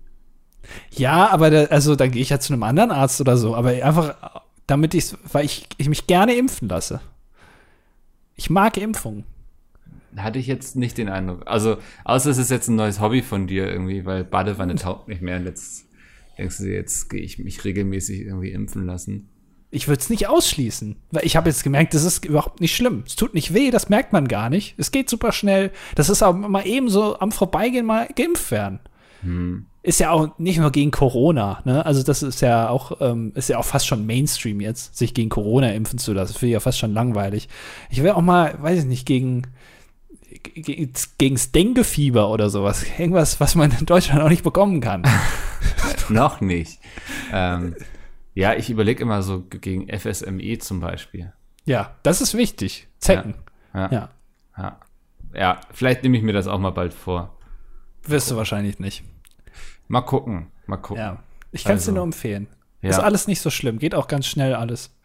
Ja, aber da, also dann gehe ich ja zu einem anderen Arzt oder so. Aber einfach, damit ich, weil ich, ich mich gerne impfen lasse. Ich mag Impfungen. Hatte ich jetzt nicht den Eindruck. Also, außer es ist jetzt ein neues Hobby von dir irgendwie, weil Badewanne taugt nicht mehr und jetzt denkst du jetzt gehe ich mich regelmäßig irgendwie impfen lassen. Ich würde es nicht ausschließen, weil ich habe jetzt gemerkt, das ist überhaupt nicht schlimm. Es tut nicht weh, das merkt man gar nicht. Es geht super schnell. Das ist auch mal eben so am Vorbeigehen mal geimpft werden. Ist ja auch nicht nur gegen Corona, ne? Also das ist ja auch, ähm, ist ja auch fast schon Mainstream jetzt, sich gegen Corona impfen zu lassen. Finde ich ja fast schon langweilig. Ich will auch mal, weiß ich nicht, gegen ge- gegens Dengue-Fieber oder sowas. Irgendwas, was man in Deutschland auch nicht bekommen kann. Noch nicht. ähm, ja, ich überlege immer so gegen FSME zum Beispiel. ja, das ist wichtig. Zecken. Ja. Ja. Ja, ja vielleicht nehme ich mir das auch mal bald vor. Wirst du wahrscheinlich nicht. Mal gucken, mal gucken. Ja. Ich kann es Also, dir nur empfehlen. Ist alles nicht so schlimm. Geht auch ganz schnell alles.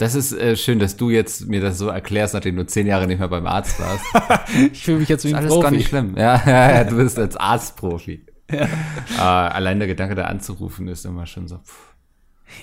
Das ist äh, schön, dass du jetzt mir das so erklärst, nachdem du zehn Jahre nicht mehr beim Arzt warst. Ich fühle mich jetzt wie Ist ein alles Profi. gar nicht schlimm. Ja, ja, ja, du bist als Arztprofi. Ja. allein der Gedanke, da anzurufen, ist immer schon so. Pff.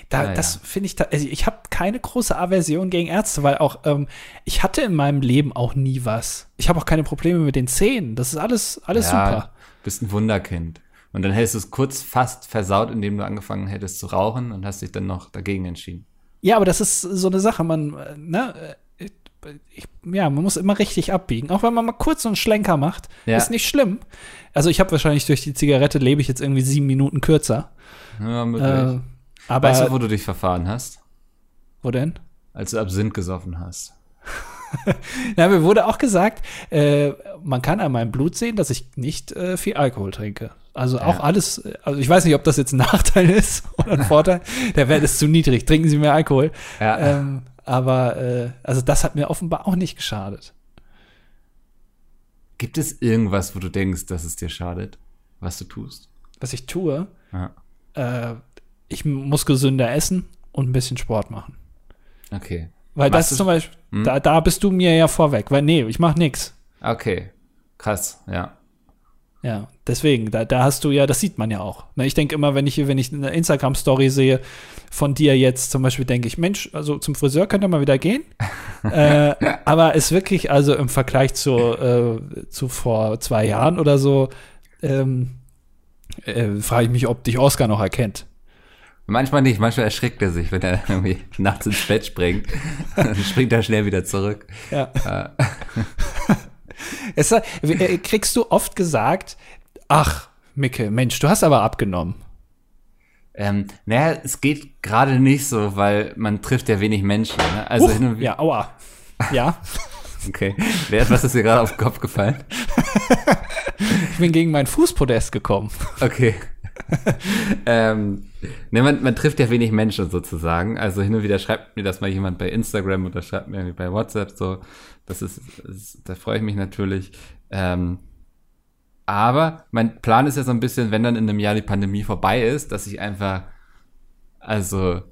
Da, Ja, das finde ich, also ich habe keine große Aversion gegen Ärzte, weil auch ähm, ich hatte in meinem Leben auch nie was. Ich habe auch keine Probleme mit den Zähnen. Das ist alles, alles super. bist ein Wunderkind. Und dann hättest du es kurz fast versaut, indem du angefangen hättest zu rauchen und hast dich dann noch dagegen entschieden. Ja, aber das ist so eine Sache. Man, äh, ne, äh, ich, ja, man muss immer richtig abbiegen. Auch wenn man mal kurz so einen Schlenker macht, Ja. ist nicht schlimm. Also ich habe wahrscheinlich durch die Zigarette lebe ich jetzt irgendwie sieben Minuten kürzer. Ja, möglich. Äh, aber weißt du, wo du dich verfahren hast? wo denn? Als du Absinth gesoffen hast. Na, mir wurde auch gesagt, äh, man kann an meinem Blut sehen, dass ich nicht äh, viel Alkohol trinke. Also auch Ja. alles, also ich weiß nicht, ob das jetzt ein Nachteil ist oder ein Vorteil. Der Wert ist zu niedrig. Trinken Sie mehr Alkohol. Ja. Ähm, aber äh, also das hat mir offenbar auch nicht geschadet. Gibt es irgendwas, wo du denkst, dass es dir schadet, was du tust? Was ich tue, Ja. äh, ich muss gesünder essen und ein bisschen Sport machen. Okay. Weil Machst das du- zum Beispiel, Hm? da, da bist du mir ja vorweg. Weil nee, ich mache nix. Okay. Krass, ja. Ja, deswegen, da, da hast du ja, das sieht man ja auch. Ne, ich denke immer, wenn ich, wenn ich eine Instagram-Story sehe von dir jetzt zum Beispiel, denke ich, Mensch, also zum Friseur könnte mal wieder gehen. äh, aber ist wirklich, also im Vergleich zu, äh, zu vor zwei Jahren oder so, ähm, äh, frage ich mich, ob dich Oscar noch erkennt. Manchmal nicht, manchmal erschrickt er sich, wenn er irgendwie nachts ins Bett springt. Dann springt er schnell wieder zurück. Ja. es, äh, kriegst du oft gesagt, ach, Micke, Mensch, du hast aber abgenommen. Ähm, naja, es geht gerade nicht so, weil man trifft ja wenig Menschen. Ne? Also Huch, ja, aua. Ja, Okay. Wer, was ist dir gerade auf den Kopf gefallen? ich bin gegen mein Fußpodest gekommen. Okay. ähm, ne, man, man trifft ja wenig Menschen sozusagen. Also hin und wieder schreibt mir das mal jemand bei Instagram oder schreibt mir irgendwie bei WhatsApp so. Das ist, ist da freue ich mich natürlich. Ähm, aber mein Plan ist ja so ein bisschen, wenn dann in einem Jahr die Pandemie vorbei ist, dass ich einfach, also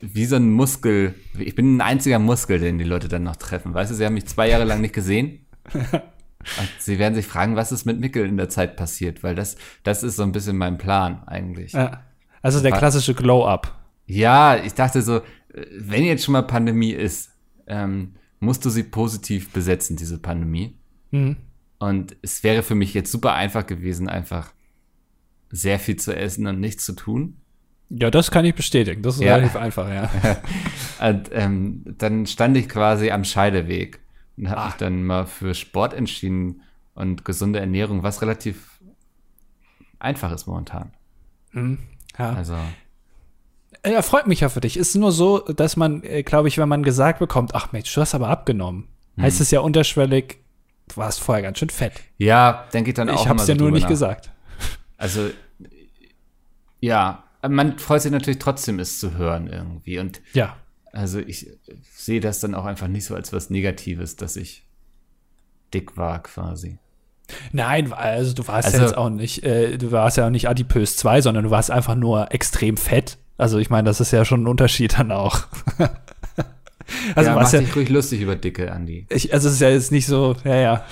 wie so ein Muskel, ich bin ein einziger Muskel, den die Leute dann noch treffen. Weißt du, sie haben mich zwei Jahre lang nicht gesehen. Und sie werden sich fragen, was ist mit Mickel in der Zeit passiert, weil das, das ist so ein bisschen mein Plan eigentlich. Ja. Also der klassische Glow-Up. Ja, ich dachte so, wenn jetzt schon mal Pandemie ist, ähm, musst du sie positiv besetzen, diese Pandemie. Mhm. Und es wäre für mich jetzt super einfach gewesen, einfach sehr viel zu essen und nichts zu tun. Ja, das kann ich bestätigen. Das ist ja. relativ einfach, ja. und, ähm, dann stand ich quasi am Scheideweg und habe mich dann mal für Sport entschieden und gesunde Ernährung, was relativ einfach ist momentan. Mhm. Ja. Also. Ja, freut mich ja für dich. Ist nur so, dass man, äh, glaube ich, wenn man gesagt bekommt, ach Mensch, du hast aber abgenommen, mhm. heißt es ja unterschwellig, du warst vorher ganz schön fett. Ja, denke ich dann auch. Ich habe es ja nur nicht nach. gesagt. Also, ja, man freut sich natürlich trotzdem, es zu hören irgendwie. Und ja. Also ich sehe das dann auch einfach nicht so als was Negatives, dass ich dick war quasi. Nein, also du warst also, ja jetzt auch nicht, äh, du warst ja auch nicht adipös 2, sondern du warst einfach nur extrem fett. Also ich meine, das ist ja schon ein Unterschied dann auch. also ja, mach ja, dich ruhig lustig über Dicke, Andi. Ich, also es ist ja jetzt nicht so, ja, ja.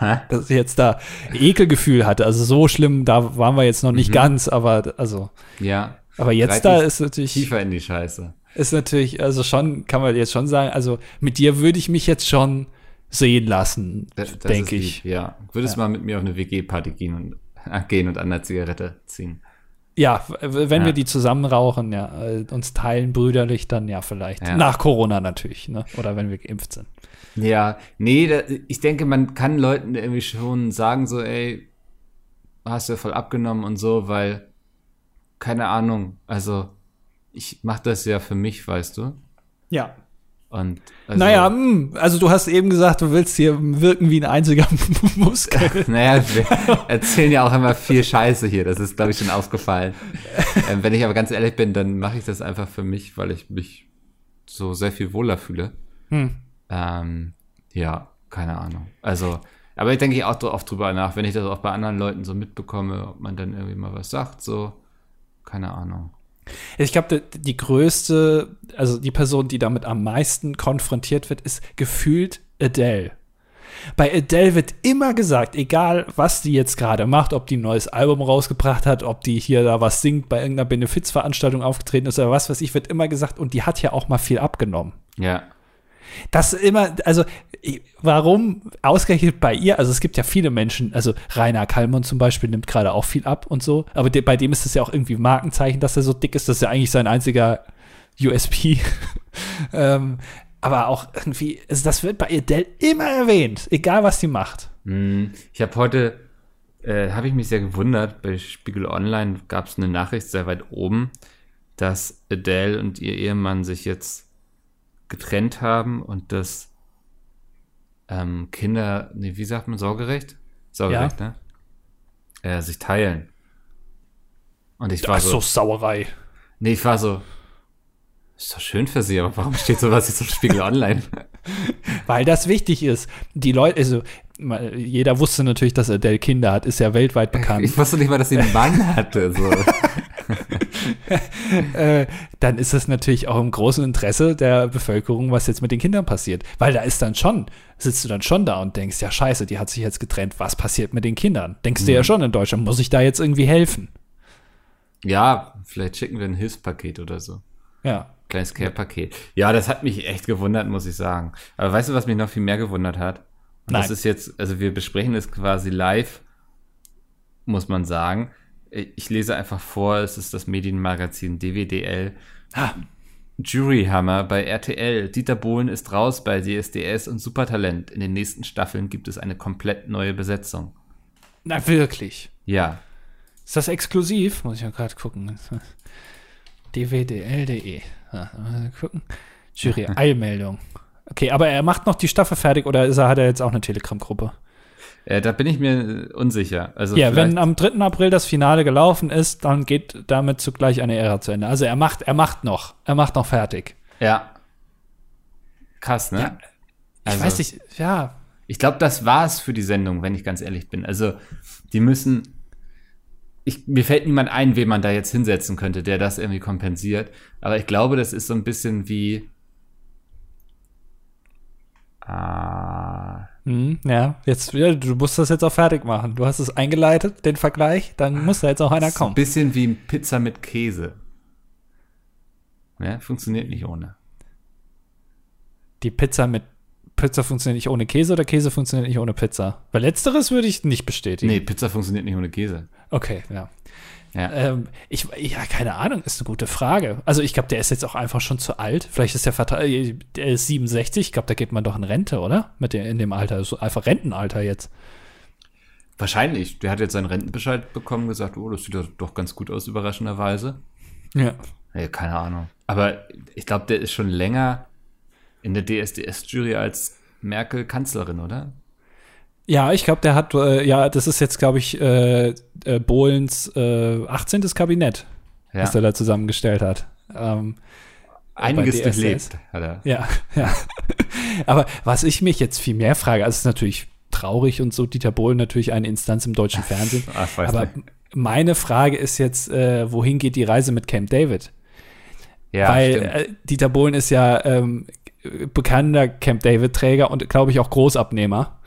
dass ich jetzt da Ekelgefühl hatte. Also so schlimm, da waren wir jetzt noch nicht mhm. ganz, aber also. Ja. Aber jetzt da ist natürlich. Tiefer in die Scheiße ist natürlich, also schon, kann man jetzt schon sagen, also mit dir würde ich mich jetzt schon sehen lassen, denke ich. Lieb, ja. Würdest ja. mal mit mir auf eine WG-Party gehen und, äh, gehen und an der Zigarette ziehen? Ja, wenn ja. wir die zusammen rauchen, ja, äh, uns teilen brüderlich, dann ja vielleicht. Ja. Nach Corona natürlich, ne? Oder wenn wir geimpft sind. Ja, nee, da, ich denke, man kann Leuten irgendwie schon sagen, so, ey, hast du ja voll abgenommen und so, weil, keine Ahnung, also ich mache das ja für mich, weißt du? Ja. Und also, naja, hm, also du hast eben gesagt, du willst hier wirken wie ein einziger Muskel. naja, wir erzählen ja auch immer viel Scheiße hier, das ist, glaube ich, schon aufgefallen. ähm, wenn ich aber ganz ehrlich bin, dann mache ich das einfach für mich, weil ich mich so sehr viel wohler fühle. Hm. Ähm, ja, keine Ahnung. Also, aber ich denke auch oft drüber nach, wenn ich das auch bei anderen Leuten so mitbekomme, ob man dann irgendwie mal was sagt, so, keine Ahnung. Ich glaube, die, die größte, also die Person, die damit am meisten konfrontiert wird, ist gefühlt Adele. Bei Adele wird immer gesagt, egal was die jetzt gerade macht, ob die ein neues Album rausgebracht hat, ob die hier da was singt, bei irgendeiner Benefizveranstaltung aufgetreten ist oder was weiß ich, wird immer gesagt, und die hat ja auch mal viel abgenommen. Ja. Das immer, also warum ausgerechnet bei ihr, also es gibt ja viele Menschen, also Rainer Kallmann zum Beispiel nimmt gerade auch viel ab und so, aber de, bei dem ist es ja auch irgendwie Markenzeichen, dass er so dick ist, das ist ja eigentlich sein einziger USP. ähm, aber auch irgendwie, also das wird bei Adele immer erwähnt, egal was sie macht. Hm, ich habe heute, äh, habe ich mich sehr gewundert, bei Spiegel Online gab es eine Nachricht sehr weit oben, dass Adele und ihr Ehemann sich jetzt getrennt haben und dass ähm, Kinder, nee, wie sagt man, Sorgerecht? Sorgerecht, ja. ne? Äh, sich teilen. Und ich war Ach, so, so Sauerei. Nee, ich war so, ist doch schön für sie, aber warum steht sowas jetzt im Spiegel online? Weil das wichtig ist. Die Leute, also jeder wusste natürlich, dass Adele Kinder hat, ist ja weltweit bekannt. Ich wusste nicht mal, dass sie einen Mann hatte. So. äh, dann ist es natürlich auch im großen Interesse der Bevölkerung, was jetzt mit den Kindern passiert. Weil da ist dann schon, sitzt du dann schon da und denkst, ja scheiße, die hat sich jetzt getrennt, was passiert mit den Kindern? Denkst mhm. du ja mhm. schon in Deutschland, muss ich da jetzt irgendwie helfen? Ja, vielleicht schicken wir ein Hilfspaket oder so. Ja. Kleines Care-Paket. Ja, das hat mich echt gewundert, muss ich sagen. Aber weißt du, was mich noch viel mehr gewundert hat? Und Nein. Das ist jetzt, also wir besprechen das quasi live, muss man sagen. Ich lese einfach vor, es ist das Medienmagazin DWDL. Ah. Juryhammer bei RTL. Dieter Bohlen ist raus bei DSDS und Supertalent. In den nächsten Staffeln gibt es eine komplett neue Besetzung. Na, wirklich? Ja. Ist das exklusiv? Muss ich ja gerade gucken. dwdl.de. Ja, gucken. Jury, Eilmeldung. Okay, aber er macht noch die Staffel fertig oder ist er, hat er jetzt auch eine Telegram-Gruppe? Äh, da bin ich mir unsicher. Also Ja, wenn am 3. April das Finale gelaufen ist, dann geht damit zugleich eine Ära zu Ende. Also er macht, er macht noch, er macht noch fertig. Ja. Krass, ne? Ja, Ich Also- weiß nicht, ja, Ich glaube, das war's für die Sendung, wenn ich ganz ehrlich bin. Also, die müssen. Ich, mir fällt niemand ein, wen man da jetzt hinsetzen könnte, der das irgendwie kompensiert. Aber ich glaube, das ist so ein bisschen wie. Ah, hm, ja, jetzt, ja, du musst das jetzt auch fertig machen. Du hast es eingeleitet, den Vergleich, dann muss da jetzt auch einer so ein kommen. bisschen wie Pizza mit Käse. Ja, funktioniert nicht ohne. Die Pizza mit Pizza funktioniert nicht ohne Käse oder Käse funktioniert nicht ohne Pizza? Weil letzteres würde ich nicht bestätigen. Nee, Pizza funktioniert nicht ohne Käse. Okay, ja. Ja. Ähm, ich, ja, keine Ahnung, ist eine gute Frage. Also ich glaube, der ist jetzt auch einfach schon zu alt. Vielleicht ist der Vertrag, äh, der ist 67, ich glaube, da geht man doch in Rente, oder? Mit dem, in dem Alter, so einfach Rentenalter jetzt. Wahrscheinlich. Der hat jetzt seinen Rentenbescheid bekommen, gesagt, oh, das sieht doch- ganz gut aus, überraschenderweise. Ja. Ja, keine Ahnung. Aber ich glaube, der ist schon länger in der DSDS-Jury als Merkel Kanzlerin, oder? Ja, ich glaube, der hat, äh, ja, das ist jetzt, glaube ich, äh, äh, Bohlens äh, 18. Kabinett, Ja. was er da zusammengestellt hat. Ähm, Einiges durchlebt, hat er. Ja, ja. Aber was ich mich jetzt viel mehr frage, also es ist natürlich traurig und so, Dieter Bohlen natürlich eine Instanz im deutschen Fernsehen. Ach, Aber nicht. meine Frage ist jetzt, äh, wohin geht die Reise mit Camp David? Ja, Weil äh, Dieter Bohlen ist ja ähm, bekannter Camp David-Träger und glaube ich auch Großabnehmer.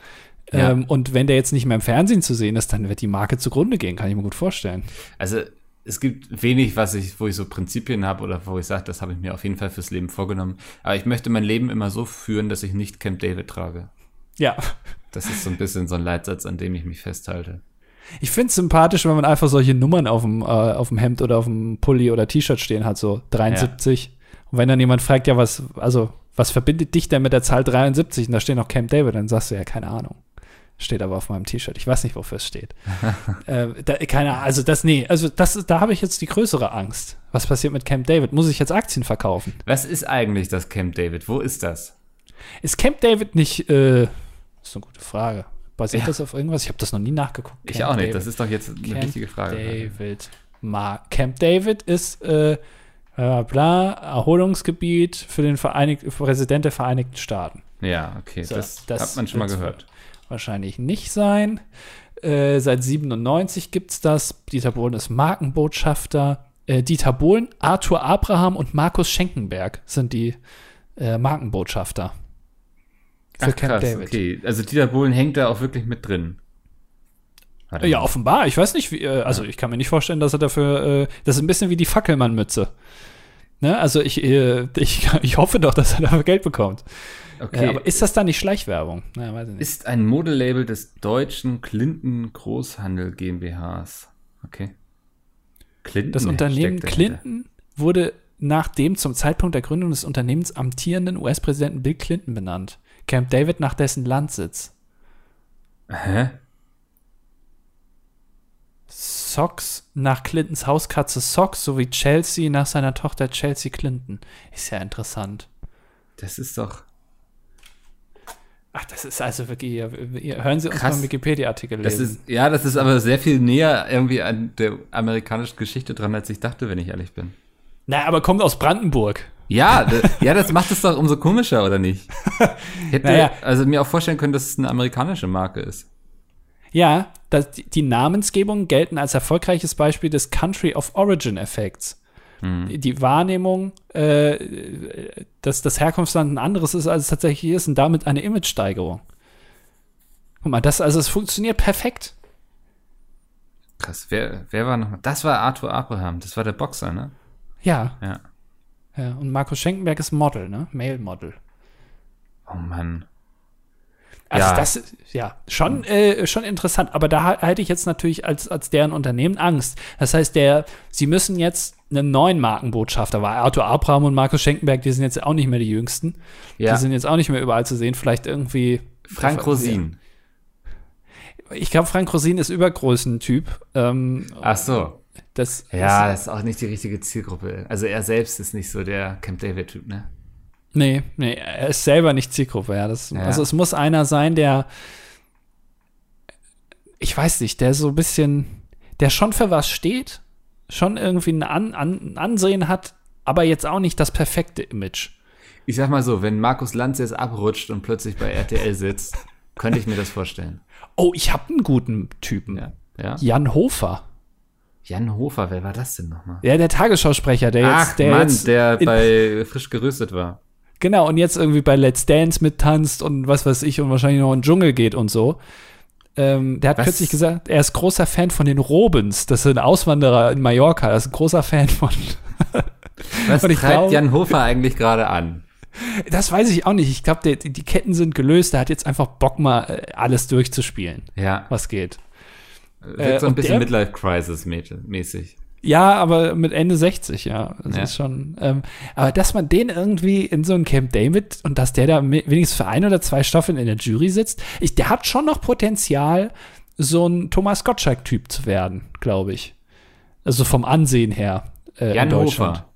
Ja. Ähm, und wenn der jetzt nicht mehr im Fernsehen zu sehen ist, dann wird die Marke zugrunde gehen, kann ich mir gut vorstellen. Also es gibt wenig, was ich, wo ich so Prinzipien habe oder wo ich sage, das habe ich mir auf jeden Fall fürs Leben vorgenommen. Aber ich möchte mein Leben immer so führen, dass ich nicht Camp David trage. Ja. Das ist so ein bisschen so ein Leitsatz, an dem ich mich festhalte. Ich finde es sympathisch, wenn man einfach solche Nummern auf dem, äh, auf dem Hemd oder auf dem Pulli oder T-Shirt stehen hat, so 73. Und wenn dann jemand fragt, ja, was, also, was verbindet dich denn mit der Zahl 73? Und da steht noch Camp David, dann sagst du ja, keine Ahnung. Steht aber auf meinem T-Shirt. Ich weiß nicht, wofür es steht. äh, da, keine Ahnung, also das, nee, also das, da habe ich jetzt die größere Angst. Was passiert mit Camp David? Muss ich jetzt Aktien verkaufen? Was ist eigentlich das Camp David? Wo ist das? Ist Camp David nicht, äh, ist eine gute Frage. Basiert Ja. das auf irgendwas? Ich habe das noch nie nachgeguckt. Ich Camp auch nicht. David. Das ist doch jetzt eine Camp wichtige Frage. David. Ma Camp David ist äh, äh, bla, Erholungsgebiet für den Vereinig Präsident der Vereinigten Staaten. Ja, okay. So, das, das hat man schon mal gehört. Wahrscheinlich nicht sein. Äh, seit 97 gibt's das. Dieter Bohlen ist Markenbotschafter. Äh, Dieter Bohlen, Arthur Abraham und Markus Schenkenberg sind die äh, Markenbotschafter. Für Ach, Camp krass, David. okay. Also Dieter Bohlen hängt da auch wirklich mit drin. Ja, offenbar. Ich weiß nicht, wie, äh, also ich kann mir nicht vorstellen, dass er dafür, äh, das ist ein bisschen wie die Fackelmann-Mütze. Ne? Also ich, äh, ich, ich hoffe doch, dass er dafür Geld bekommt. Okay. Äh, aber ist das dann nicht Schleichwerbung? Na, weiß ich nicht. ist ein Modelabel des deutschen Clinton Großhandel GmbHs. Okay. Clinton Das Unternehmen. Clinton wurde nach dem zum Zeitpunkt der Gründung des Unternehmens amtierenden US-Präsidenten Bill Clinton benannt. Camp David nach dessen Landsitz. Hä? Sox nach Clintons Hauskatze Sox sowie Chelsea nach seiner Tochter Chelsea Clinton. Ist ja interessant. Das ist doch. Ach, das ist also wirklich, hören Sie uns Krass. mal einen Wikipedia-Artikel Das lesen. ist, ja, das ist aber sehr viel näher irgendwie an der amerikanischen Geschichte dran, als ich dachte, wenn ich ehrlich bin. Na, aber kommt aus Brandenburg. Ja, ja, das macht es doch umso komischer, oder nicht? Ich hätte Naja. also mir auch vorstellen können, dass es eine amerikanische Marke ist. Ja, das, die die Namensgebungen gelten als erfolgreiches Beispiel des Country of Origin Effekts. Die- Die Wahrnehmung, äh, dass das Herkunftsland ein anderes ist, als es tatsächlich ist, und damit eine Imagesteigerung. Guck mal, das, also es funktioniert perfekt. Krass, wer, wer war noch? Das war Arthur Abraham, das war der Boxer, ne? Ja, Ja. ja. Und Markus Schenkenberg ist Model, ne? Male-Model. Oh Mann. Also Ja. das ist ja schon, äh, schon interessant, aber da hätte ich jetzt natürlich als, als deren Unternehmen Angst. Das heißt, der, sie müssen jetzt einen neuen Markenbotschafter, weil Arthur Abraham und Markus Schenkenberg, die sind jetzt auch nicht mehr die jüngsten. Ja. Die sind jetzt auch nicht mehr überall zu sehen. Vielleicht irgendwie. Frank Rosin. Ich glaube, Frank Rosin ist Übergrößentyp. Ähm, Ach so. das Ja, Ist, das ist auch nicht die richtige Zielgruppe. Also er selbst ist nicht so der Camp David-Typ, ne? nee, nee, er ist selber nicht Zielgruppe. Ja, das, Ja. Also es muss einer sein, der ich weiß nicht, der so ein bisschen, der schon für was steht, schon irgendwie ein, An An Ansehen hat, aber jetzt auch nicht das perfekte Image. Ich sag mal so, wenn Markus Lanz jetzt abrutscht und plötzlich bei RTL sitzt, könnte ich mir das vorstellen. Oh, ich habe einen guten Typen. Ja. ja? Jan Hofer. Jan Hofer, wer war das denn nochmal? Ja, der Tagesschausprecher, der Ach, jetzt, der Mann, jetzt der bei Frisch gerüstet war. Genau, und jetzt irgendwie bei Let's Dance mittanzt und was weiß ich und wahrscheinlich noch in den Dschungel geht und so. Ähm, der hat Was? kürzlich gesagt, er ist großer Fan von den Robens. Das sind Auswanderer in Mallorca. Er ist ein großer Fan von. Was treibt glaub- Jan Hofer eigentlich gerade an? Das weiß ich auch nicht. Ich glaube, die, die Ketten sind gelöst. Er hat jetzt einfach Bock, mal äh, alles durchzuspielen, Ja, was geht. wirkt äh, so ein und bisschen der- Midlife-Crisis-mäßig. Ja, aber mit Ende 60, ja. Das Ja. ist schon. Ähm, aber dass man den irgendwie in so ein Camp David und dass der da wenigstens für ein oder zwei Staffeln in der Jury sitzt, ich, der hat schon noch Potenzial, so ein Thomas Gottschalk-Typ zu werden, glaube ich. Also vom Ansehen her. Äh, Jan in Deutschland. Hofer.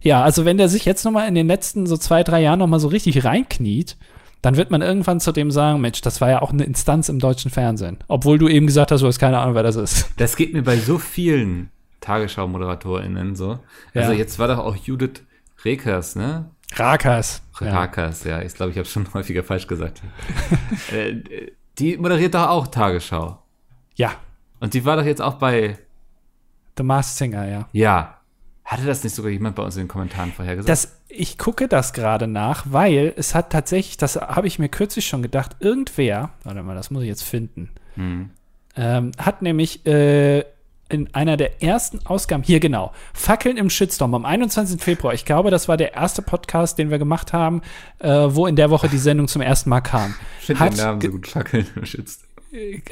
Ja, also wenn der sich jetzt noch mal in den letzten so zwei, drei Jahren noch mal so richtig reinkniet, dann wird man irgendwann zu dem sagen, Mensch, das war ja auch eine Instanz im deutschen Fernsehen. Obwohl du eben gesagt hast, du hast keine Ahnung, wer das ist. Das geht mir bei so vielen Tagesschau-ModeratorInnen so. Ja. Also jetzt war doch auch Judith Rekers, ne? Rakas. Rakers, ja. Ich glaube, ich habe schon häufiger falsch gesagt. äh, die moderiert doch auch Tagesschau. Ja, Und die war doch jetzt auch bei, The Masked Singer, ja. ja. Hatte das nicht sogar jemand bei uns in den Kommentaren vorher gesagt? Das, ich gucke das gerade nach, weil es hat tatsächlich, das habe ich mir kürzlich schon gedacht, irgendwer, warte mal, das muss ich jetzt finden, Hm. ähm, hat nämlich äh, in einer der ersten Ausgaben, hier genau, Fackeln im Shitstorm am 21. Februar, ich glaube, das war der erste Podcast, den wir gemacht haben, äh, wo in der Woche die Sendung zum ersten Mal kam. Ich finde den Hat, Namen so gut fackeln schützt.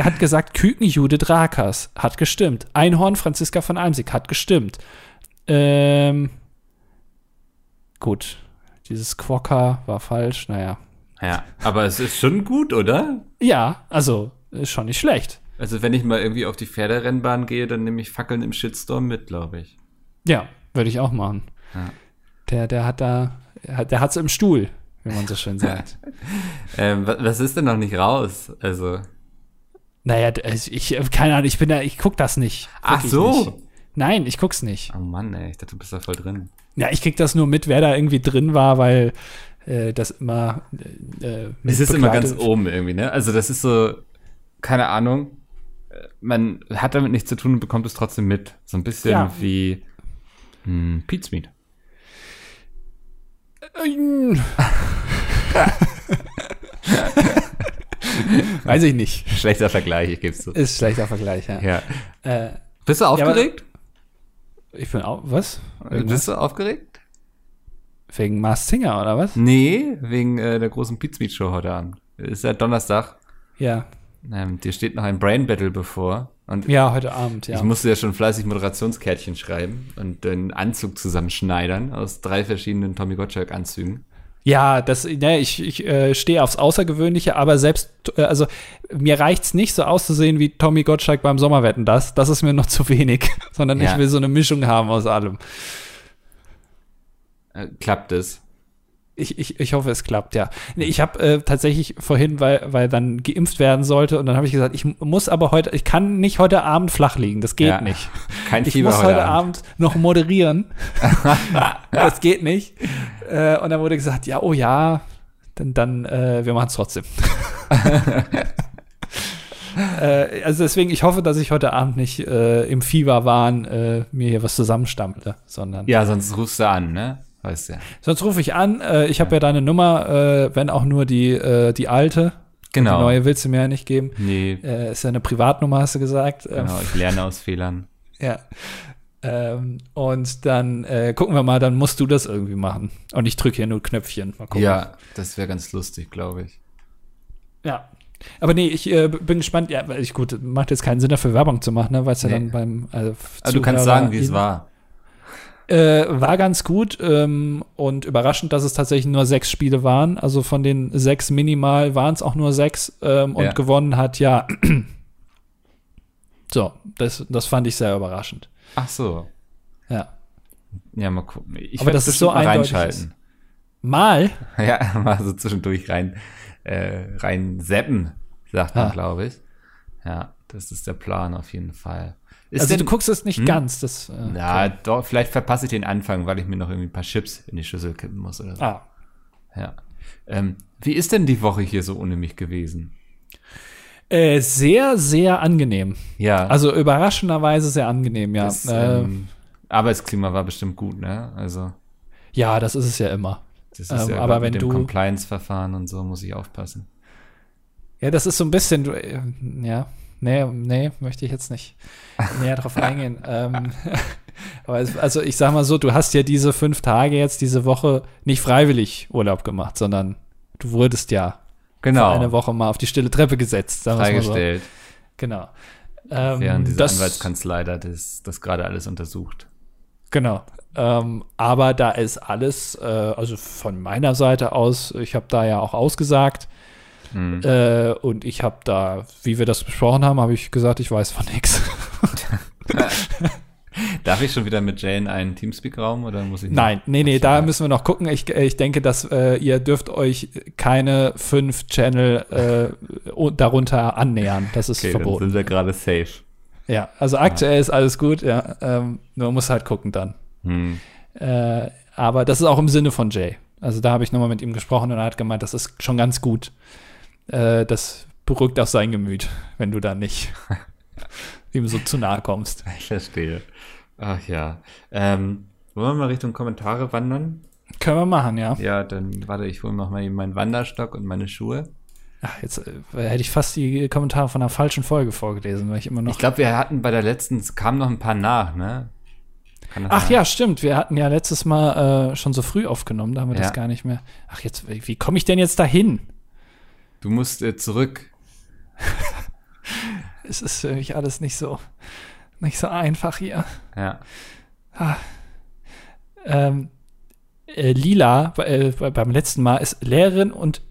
hat gesagt, Küken Judith Rakas, hat gestimmt. Einhorn Franziska von Almsig, hat gestimmt. Ähm, gut, dieses Quokka war falsch, naja. Ja, aber es ist schon gut, oder? Ja, also, ist schon nicht schlecht. Also wenn ich mal irgendwie auf die Pferderennbahn gehe, dann nehme ich Fackeln im Shitstorm mit, glaube ich. Ja, würde ich auch machen. Ja. Der, der hat da, der hat's im Stuhl, wie man so schön sagt. Ähm, wa- was ist denn noch nicht raus? Also. naja, also ich, keine Ahnung, ich bin da, ich guck das nicht. Ach so. Nicht. Nein, ich guck's nicht. Oh Mann, ey, ich dachte, du bist da voll drin. Ja, ich krieg das nur mit, wer da irgendwie drin war, weil äh, das immer. Äh, Es ist immer ganz oben irgendwie, ne? Also das ist so, keine Ahnung. Man hat damit nichts zu tun und bekommt es trotzdem mit. So ein bisschen Ja. wie hm, Pete's Meat. Weiß ich nicht. Schlechter Vergleich, ich geb's zu. Ist schlechter Vergleich, ja. Ja. Äh, Bist du aufgeregt? ich bin auch. Was? Wegen, Bist du aufgeregt? wegen Mars Singer oder was? Nee, wegen äh, der großen Pete's Meat Show heute Abend. Ist ja Donnerstag. Ja. Ähm, dir steht noch ein Brain Battle bevor. Und Ja, heute Abend, ja. ich musste ja schon fleißig Moderationskärtchen schreiben und den Anzug zusammenschneidern aus drei verschiedenen Tommy Gottschalk-Anzügen. Ja, das, ne, ich, ich äh, stehe aufs Außergewöhnliche, aber selbst, äh, also mir reicht's nicht so auszusehen wie Tommy Gottschalk beim Sommerwetten das. Das ist mir noch zu wenig, sondern Ja. ich will so eine Mischung haben aus allem. Äh, klappt es? Ich, ich, ich hoffe, es klappt, ja. Ich habe äh, tatsächlich vorhin, weil, weil dann geimpft werden sollte, und dann habe ich gesagt, ich muss aber heute, ich kann nicht heute Abend flach liegen, das geht Ja. nicht. Kein Ich Fieber muss heute Abend noch moderieren. das geht nicht. Äh, und dann wurde gesagt, ja, oh ja, dann, dann äh, wir machen es trotzdem. äh, also deswegen, ich hoffe, dass ich heute Abend nicht äh, im Fieberwahn äh, mir hier was zusammenstample, sondern Ja, sonst rufst du an, ne? Weißt du ja. sonst rufe ich an. Äh, ich habe ja deine Nummer, äh, wenn auch nur die, äh, die alte. Genau. Die neue willst du mir ja nicht geben. Nee, Äh, ist ja eine Privatnummer, hast du gesagt. Ähm, genau, ich lerne aus Fehlern. Ja. Ähm, und dann äh, gucken wir mal, dann musst du das irgendwie machen. Und ich drücke hier nur Knöpfchen. Mal gucken. Ja, das wäre ganz lustig, glaube ich. Ja. Aber nee, ich äh, bin gespannt. Ja, weil ich, gut, macht jetzt keinen Sinn dafür Werbung zu machen, ne, weil es ja Nee. dann beim. Also, Aber du kannst sagen, wie es war. Äh, war ganz gut ähm, und überraschend, dass es tatsächlich nur sechs Spiele waren. Also von den sechs minimal waren es auch nur sechs ähm, und Ja. gewonnen hat, ja. so, das, das fand ich sehr überraschend. Ach so. Ja. Ja, mal gucken. Ich Aber das ist so mal reinschalten. Mal. Ja, mal so zwischendurch rein, äh, rein seppen, sagt man, Ah. glaube ich. Ja. Das ist der Plan auf jeden Fall. Ist also denn, du guckst es nicht hm? ganz. Das, äh, ja, okay. doch, vielleicht verpasse ich den Anfang, weil ich mir noch irgendwie ein paar Chips in die Schüssel kippen muss oder so. Ah. Ja. Ähm, wie ist denn die Woche hier so ohne mich gewesen? Äh, sehr, sehr angenehm. Ja. Also überraschenderweise sehr angenehm, ja. Das, äh, ähm, Arbeitsklima war bestimmt gut, ne? Also. Ja, das ist es ja immer. Das ist ähm, ja aber wenn mit dem Compliance-Verfahren und so muss ich aufpassen. Ja, das ist so ein bisschen, äh, ja, nee, nee, möchte ich jetzt nicht näher drauf eingehen. ähm, aber es, also ich sag mal so, du hast ja diese fünf Tage jetzt, diese Woche nicht freiwillig Urlaub gemacht, sondern du wurdest ja genau. eine Woche mal auf die stille Treppe gesetzt. Freigestellt. So. Genau. Ähm, Während diese das, Anwaltskanzlei da das, das gerade alles untersucht. Genau. Ähm, aber da ist alles, äh, also von meiner Seite aus, ich habe da ja auch ausgesagt. Mhm. Äh, und ich habe da, wie wir das besprochen haben, habe ich gesagt, ich weiß von nichts. Darf ich schon wieder mit Jane einen Teamspeak-Raum oder muss ich? Nein, nee, nee, da müssen wir noch gucken. Ich, ich denke, dass äh, ihr dürft euch keine fünf Channel äh, darunter annähern. Das ist okay, verboten. Dann sind wir gerade safe. Ja, also aktuell ja. ist alles gut, ja. Ähm, man muss halt gucken dann. Hm. Äh, aber das ist auch im Sinne von Jay. Also da habe ich nochmal mit ihm gesprochen und er hat gemeint, das ist schon ganz gut. Äh, das beruhigt auch sein Gemüt, wenn du da nicht ihm so zu nahe kommst. Ich verstehe. Ach ja. Ähm, wollen wir mal Richtung Kommentare wandern? Können wir machen, ja. Ja, dann warte, ich hole noch mal meinen Wanderstock und meine Schuhe. Ach, jetzt äh, hätte ich fast die Kommentare von einer falschen Folge vorgelesen, weil ich immer noch. Ich glaube, wir hatten bei der letzten, es kamen noch ein paar nach, ne? Ach sein? ja, stimmt. Wir hatten ja letztes Mal äh, schon so früh aufgenommen, da haben wir ja. das gar nicht mehr. Ach, jetzt, wie komme ich denn jetzt dahin? Du musst äh, zurück. es ist für mich alles nicht so, nicht so einfach hier. Ja. Ah. Ähm, äh, Lila äh, beim letzten Mal ist Lehrerin und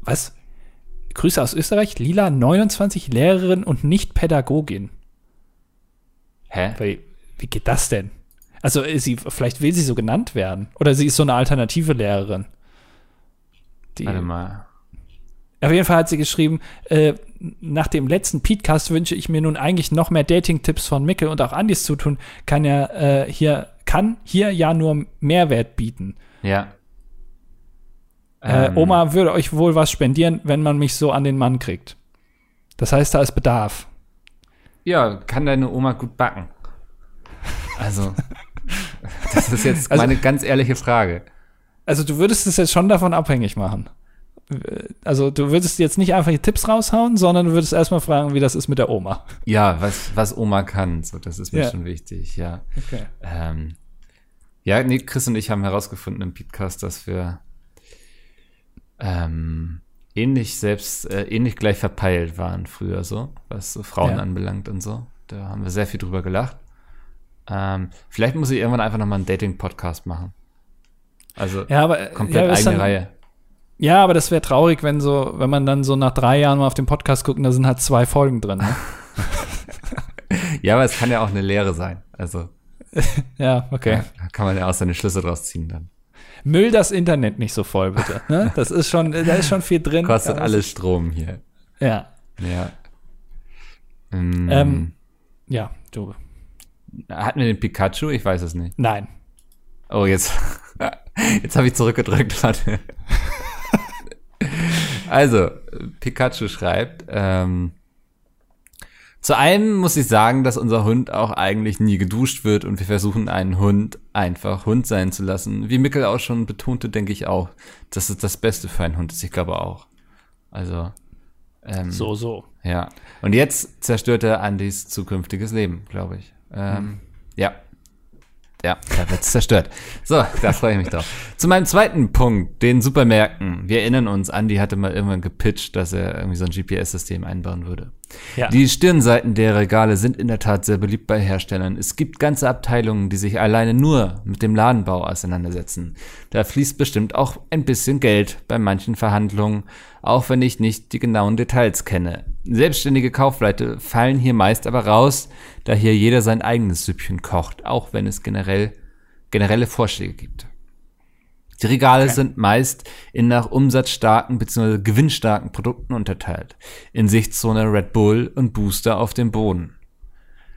was? Grüße aus Österreich. Lila 29 Lehrerin und nicht Pädagogin. Hä? Wie, wie geht das denn? Also sie, vielleicht will sie so genannt werden. Oder sie ist so eine alternative Lehrerin. Die, Warte mal. Auf jeden Fall hat sie geschrieben, äh, nach dem letzten Podcast wünsche ich mir nun eigentlich noch mehr Dating-Tipps von Mickel und auch Andis zu tun, kann ja äh, hier, kann hier ja nur Mehrwert bieten. Ja. Äh, ähm. Oma würde euch wohl was spendieren, wenn man mich so an den Mann kriegt. Das heißt, da ist Bedarf. Ja, kann deine Oma gut backen. Also, das ist jetzt also, meine ganz ehrliche Frage. Also, du würdest es jetzt schon davon abhängig machen. Also, du würdest jetzt nicht einfach Tipps raushauen, sondern du würdest erstmal fragen, wie das ist mit der Oma. Ja, was, was Oma kann. So, das ist mir ja. schon wichtig, ja. Okay. Ähm, ja, nee, Chris und ich haben herausgefunden im Podcast, dass wir ähm, ähnlich selbst, äh, ähnlich gleich verpeilt waren früher so, was so Frauen ja. anbelangt und so. Da haben wir sehr viel drüber gelacht. Ähm, vielleicht muss ich irgendwann einfach nochmal einen Dating-Podcast machen. Also ja, aber, komplett ja, eigene dann, Reihe. Ja, aber das wäre traurig, wenn so, wenn man dann so nach drei Jahren mal auf den Podcast guckt und da sind halt zwei Folgen drin. Ne? ja, aber es kann ja auch eine Lehre sein. Also. ja, okay. Da kann man ja auch seine Schlüsse draus ziehen dann. Müll das Internet nicht so voll, bitte. Ne? Das ist schon, da ist schon viel drin. Kostet alles Strom hier. Ja. Ja. Mm. Ähm, ja, du. Hatten wir den Pikachu? Ich weiß es nicht. Nein. Oh, jetzt. Jetzt habe ich zurückgedrückt. Warte. Also, Pikachu schreibt, ähm, zu einem muss ich sagen, dass unser Hund auch eigentlich nie geduscht wird und wir versuchen einen Hund einfach Hund sein zu lassen. Wie Mickel auch schon betonte, denke ich auch, dass es das Beste für einen Hund ist. Ich glaube auch. Also. Ähm, so, so. Ja. Und jetzt zerstört er Andys zukünftiges Leben, glaube ich. Ähm, hm. Ja. Ja, da wird's zerstört. So, da freue ich mich drauf. Zu meinem zweiten Punkt, den Supermärkten. Wir erinnern uns, Andy hatte mal irgendwann gepitcht, dass er irgendwie so ein GPS-System einbauen würde. Ja. Die Stirnseiten der Regale sind in der Tat sehr beliebt bei Herstellern. Es gibt ganze Abteilungen, die sich alleine nur mit dem Ladenbau auseinandersetzen. Da fließt bestimmt auch ein bisschen Geld bei manchen Verhandlungen, auch wenn ich nicht die genauen Details kenne. Selbstständige Kaufleute fallen hier meist aber raus, da hier jeder sein eigenes Süppchen kocht, auch wenn es generell generelle Vorschläge gibt. Die Regale okay. sind meist in nach umsatzstarken bzw. gewinnstarken Produkten unterteilt. In Sichtzone Red Bull und Booster auf dem Boden.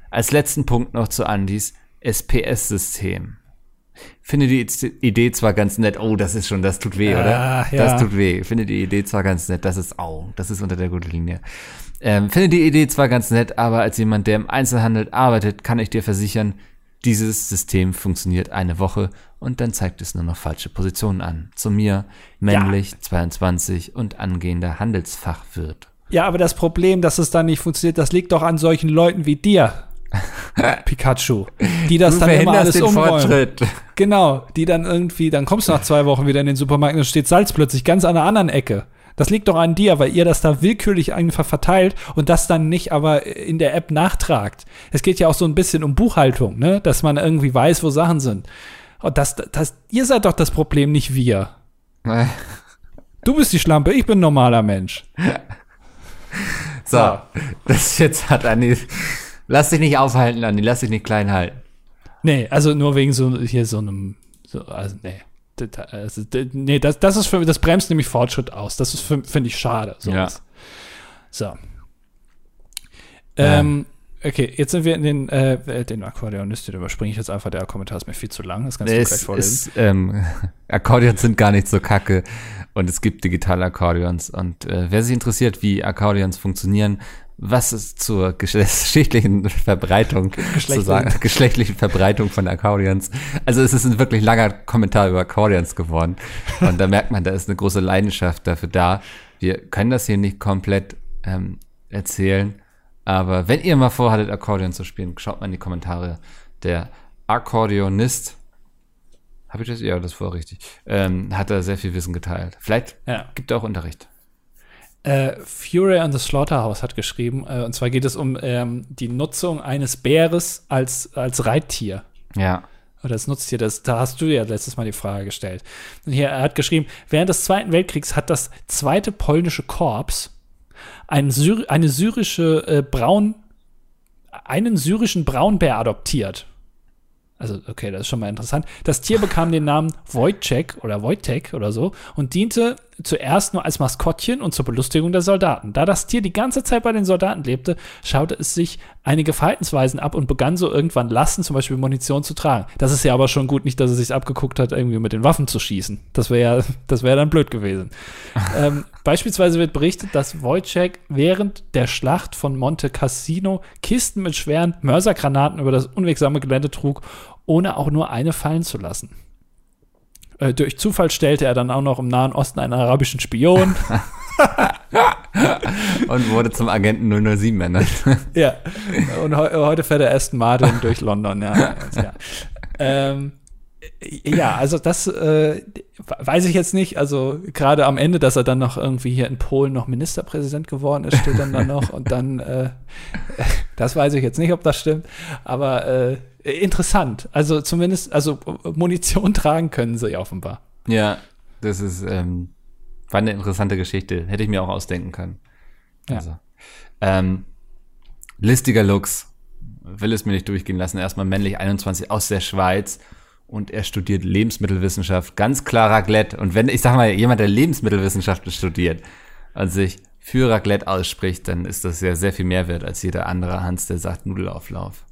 Als letzten Punkt noch zu Andys SPS-System. Finde die Idee zwar ganz nett, oh, das ist schon, das tut weh, oder? Ja. Das tut weh. Finde die Idee zwar ganz nett, das ist, au, oh, das ist unter der Gürtellinie. Ähm, finde die Idee zwar ganz nett, aber als jemand, der im Einzelhandel arbeitet, kann ich dir versichern, dieses System funktioniert eine Woche und dann zeigt es nur noch falsche Positionen an. Zu mir, männlich, ja. 22 und angehender Handelsfachwirt. Ja, aber das Problem, dass es dann nicht funktioniert, das liegt doch an solchen Leuten wie dir. Pikachu, die das du dann immer alles den umräumen. Fortschritt. Genau, die dann irgendwie, dann kommst du nach zwei Wochen wieder in den Supermarkt und steht Salz plötzlich ganz an einer anderen Ecke. Das liegt doch an dir, weil ihr das da willkürlich einfach verteilt und das dann nicht aber in der App nachtragt. Es geht ja auch so ein bisschen um Buchhaltung, ne? dass man irgendwie weiß, wo Sachen sind. Und das, das, ihr seid doch das Problem, nicht wir. Du bist die Schlampe, ich bin ein normaler Mensch. So, das jetzt hat Anni. Lass dich nicht aufhalten, Anni, lass dich nicht klein halten. Nee, also nur wegen so hier so einem. So, also, nee. Also, nee, das, das ist für das bremst nämlich Fortschritt aus. Das ist finde ich schade. Sowas. Ja. So. Ähm, okay, jetzt sind wir in den, äh, den Akkordeonist, den überspringe ich jetzt einfach. Der Kommentar ist mir viel zu lang. Das kannst du es, gleich vorlesen. Ist, ähm, Akkordeons sind gar nicht so kacke und es gibt digitale Akkordeons. Und äh, wer sich interessiert, wie Akkordeons funktionieren, was ist zur geschlechtlichen Verbreitung zu sagen, geschlechtlichen Verbreitung von Akkordeons. Also es ist ein wirklich langer Kommentar über Akkordeons geworden. Und da merkt man, da ist eine große Leidenschaft dafür da. Wir können das hier nicht komplett ähm, erzählen. Aber wenn ihr mal vorhattet, Akkordeon zu spielen, schaut mal in die Kommentare. Der Akkordeonist, habe ich das? Ja, das war richtig. Ähm, hat da sehr viel Wissen geteilt. Vielleicht ja. gibt er auch Unterricht. Äh, Fury on the Slaughterhouse hat geschrieben, äh, und zwar geht es um ähm, die Nutzung eines Bäres als, als Reittier. Ja. Oder als Nutztier, das, da hast du ja letztes Mal die Frage gestellt. Und hier, er hat geschrieben, während des Zweiten Weltkriegs hat das zweite polnische Korps ein Syr eine syrische äh, Braun, einen syrischen Braunbär adoptiert. Also, okay, das ist schon mal interessant. Das Tier bekam den Namen Wojciech oder Wojtek oder so und diente zuerst nur als Maskottchen und zur Belustigung der Soldaten. Da das Tier die ganze Zeit bei den Soldaten lebte, schaute es sich einige Verhaltensweisen ab und begann so irgendwann Lasten, zum Beispiel Munition zu tragen. Das ist ja aber schon gut, nicht, dass es sich abgeguckt hat, irgendwie mit den Waffen zu schießen. Das wäre ja, das wäre dann blöd gewesen. ähm, beispielsweise wird berichtet, dass Wojciech während der Schlacht von Monte Cassino Kisten mit schweren Mörsergranaten über das unwegsame Gelände trug, ohne auch nur eine fallen zu lassen. Äh, durch Zufall stellte er dann auch noch im Nahen Osten einen arabischen Spion. und wurde zum Agenten 007 ernannt. ja, und he heute fährt er Aston Martin durch London, ja. ja. Ähm, ja, also das äh, weiß ich jetzt nicht. Also gerade am Ende, dass er dann noch irgendwie hier in Polen noch Ministerpräsident geworden ist, steht dann da noch. Und dann, äh, das weiß ich jetzt nicht, ob das stimmt. Aber äh, interessant. Also zumindest, also Munition tragen können sie offenbar. Ja, das ist ähm, war eine interessante Geschichte. Hätte ich mir auch ausdenken können. Ja. Also, ähm, listiger Lux. Will es mir nicht durchgehen lassen. Erstmal männlich 21 aus der Schweiz und er studiert Lebensmittelwissenschaft. Ganz klar Raclette. Und wenn, ich sag mal, jemand, der Lebensmittelwissenschaft studiert und sich für Raclette ausspricht, dann ist das ja sehr viel mehr wert als jeder andere Hans, der sagt Nudelauflauf.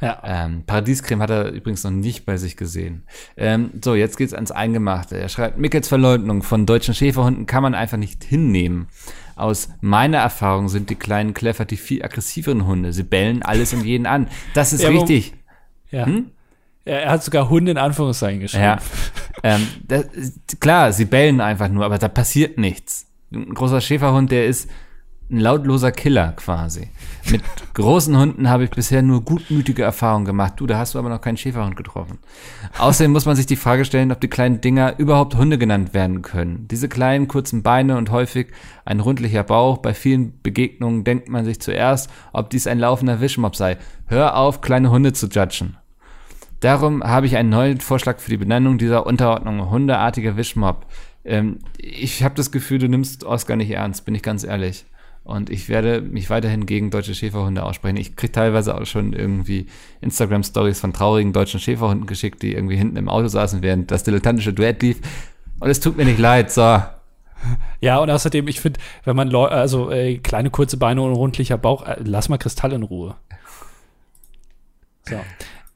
Ja. Ähm, Paradiescreme hat er übrigens noch nicht bei sich gesehen. Ähm, so, jetzt geht's ans Eingemachte. Er schreibt, Mickels Verleugnung von deutschen Schäferhunden kann man einfach nicht hinnehmen. Aus meiner Erfahrung sind die kleinen Kleffer die viel aggressiveren Hunde. Sie bellen alles und jeden an. Das ist ja, richtig. Ja. Hm? Er hat sogar Hunde in Anführungszeichen geschrieben. Ja. ähm, das, klar, sie bellen einfach nur, aber da passiert nichts. Ein großer Schäferhund, der ist ein lautloser Killer quasi. Mit großen Hunden habe ich bisher nur gutmütige Erfahrungen gemacht. Du, da hast du aber noch keinen Schäferhund getroffen. Außerdem muss man sich die Frage stellen, ob die kleinen Dinger überhaupt Hunde genannt werden können. Diese kleinen, kurzen Beine und häufig ein rundlicher Bauch. Bei vielen Begegnungen denkt man sich zuerst, ob dies ein laufender Wischmob sei. Hör auf, kleine Hunde zu judgen. Darum habe ich einen neuen Vorschlag für die Benennung dieser Unterordnung. Hundeartiger Wischmob. Ähm, ich habe das Gefühl, du nimmst Oscar nicht ernst, bin ich ganz ehrlich. Und ich werde mich weiterhin gegen deutsche Schäferhunde aussprechen. Ich kriege teilweise auch schon irgendwie Instagram-Stories von traurigen deutschen Schäferhunden geschickt, die irgendwie hinten im Auto saßen, während das dilettantische Duett lief. Und es tut mir nicht leid, so. Ja, und außerdem, ich finde, wenn man Leu also äh, kleine kurze Beine und rundlicher Bauch, äh, lass mal Kristall in Ruhe. So.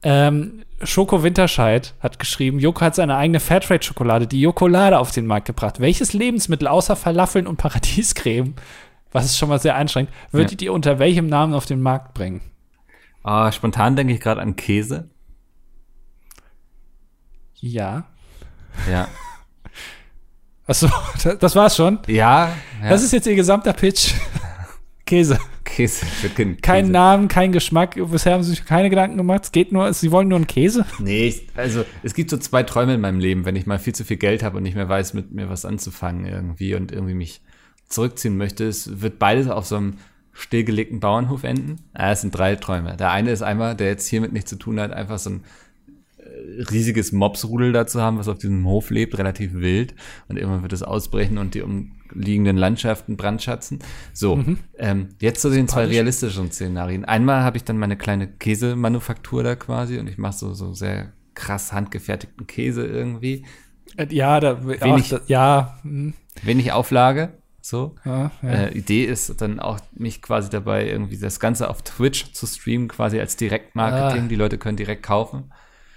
Ähm, Schoko Winterscheid hat geschrieben, Joko hat seine eigene Fairtrade-Schokolade, die Jokolade, auf den Markt gebracht. Welches Lebensmittel außer Falafeln und Paradiescreme, was es schon mal sehr einschränkt, würdet ihr unter welchem Namen auf den Markt bringen? Ah, spontan denke ich gerade an Käse. Ja. Ja. Achso, das war's schon. Ja. ja. Das ist jetzt ihr gesamter Pitch. Käse. Käse. für Kind. Kein Käse. Namen, kein Geschmack. Bisher haben sie sich keine Gedanken gemacht. Es geht nur, sie wollen nur einen Käse. Nee, ich, also es gibt so zwei Träume in meinem Leben, wenn ich mal viel zu viel Geld habe und nicht mehr weiß, mit mir was anzufangen irgendwie und irgendwie mich zurückziehen möchte. Es wird beides auf so einem stillgelegten Bauernhof enden. Ah, es sind drei Träume. Der eine ist einmal, der jetzt hiermit nichts zu tun hat, einfach so ein äh, riesiges Mopsrudel dazu haben, was auf diesem Hof lebt, relativ wild. Und irgendwann wird es ausbrechen und die umliegenden Landschaften brandschatzen. So, ähm, jetzt zu den zwei realistischen Szenarien. Einmal habe ich dann meine kleine Käsemanufaktur da quasi und ich mache so, so sehr krass handgefertigten Käse irgendwie. Äh, Ja, da, Wenig- ach, da, ja, hm, Wenig Auflage, so. ja, ja. Äh, Idee ist dann auch, mich quasi dabei irgendwie das Ganze auf Twitch zu streamen, quasi als Direktmarketing. Ah. Die Leute können direkt kaufen.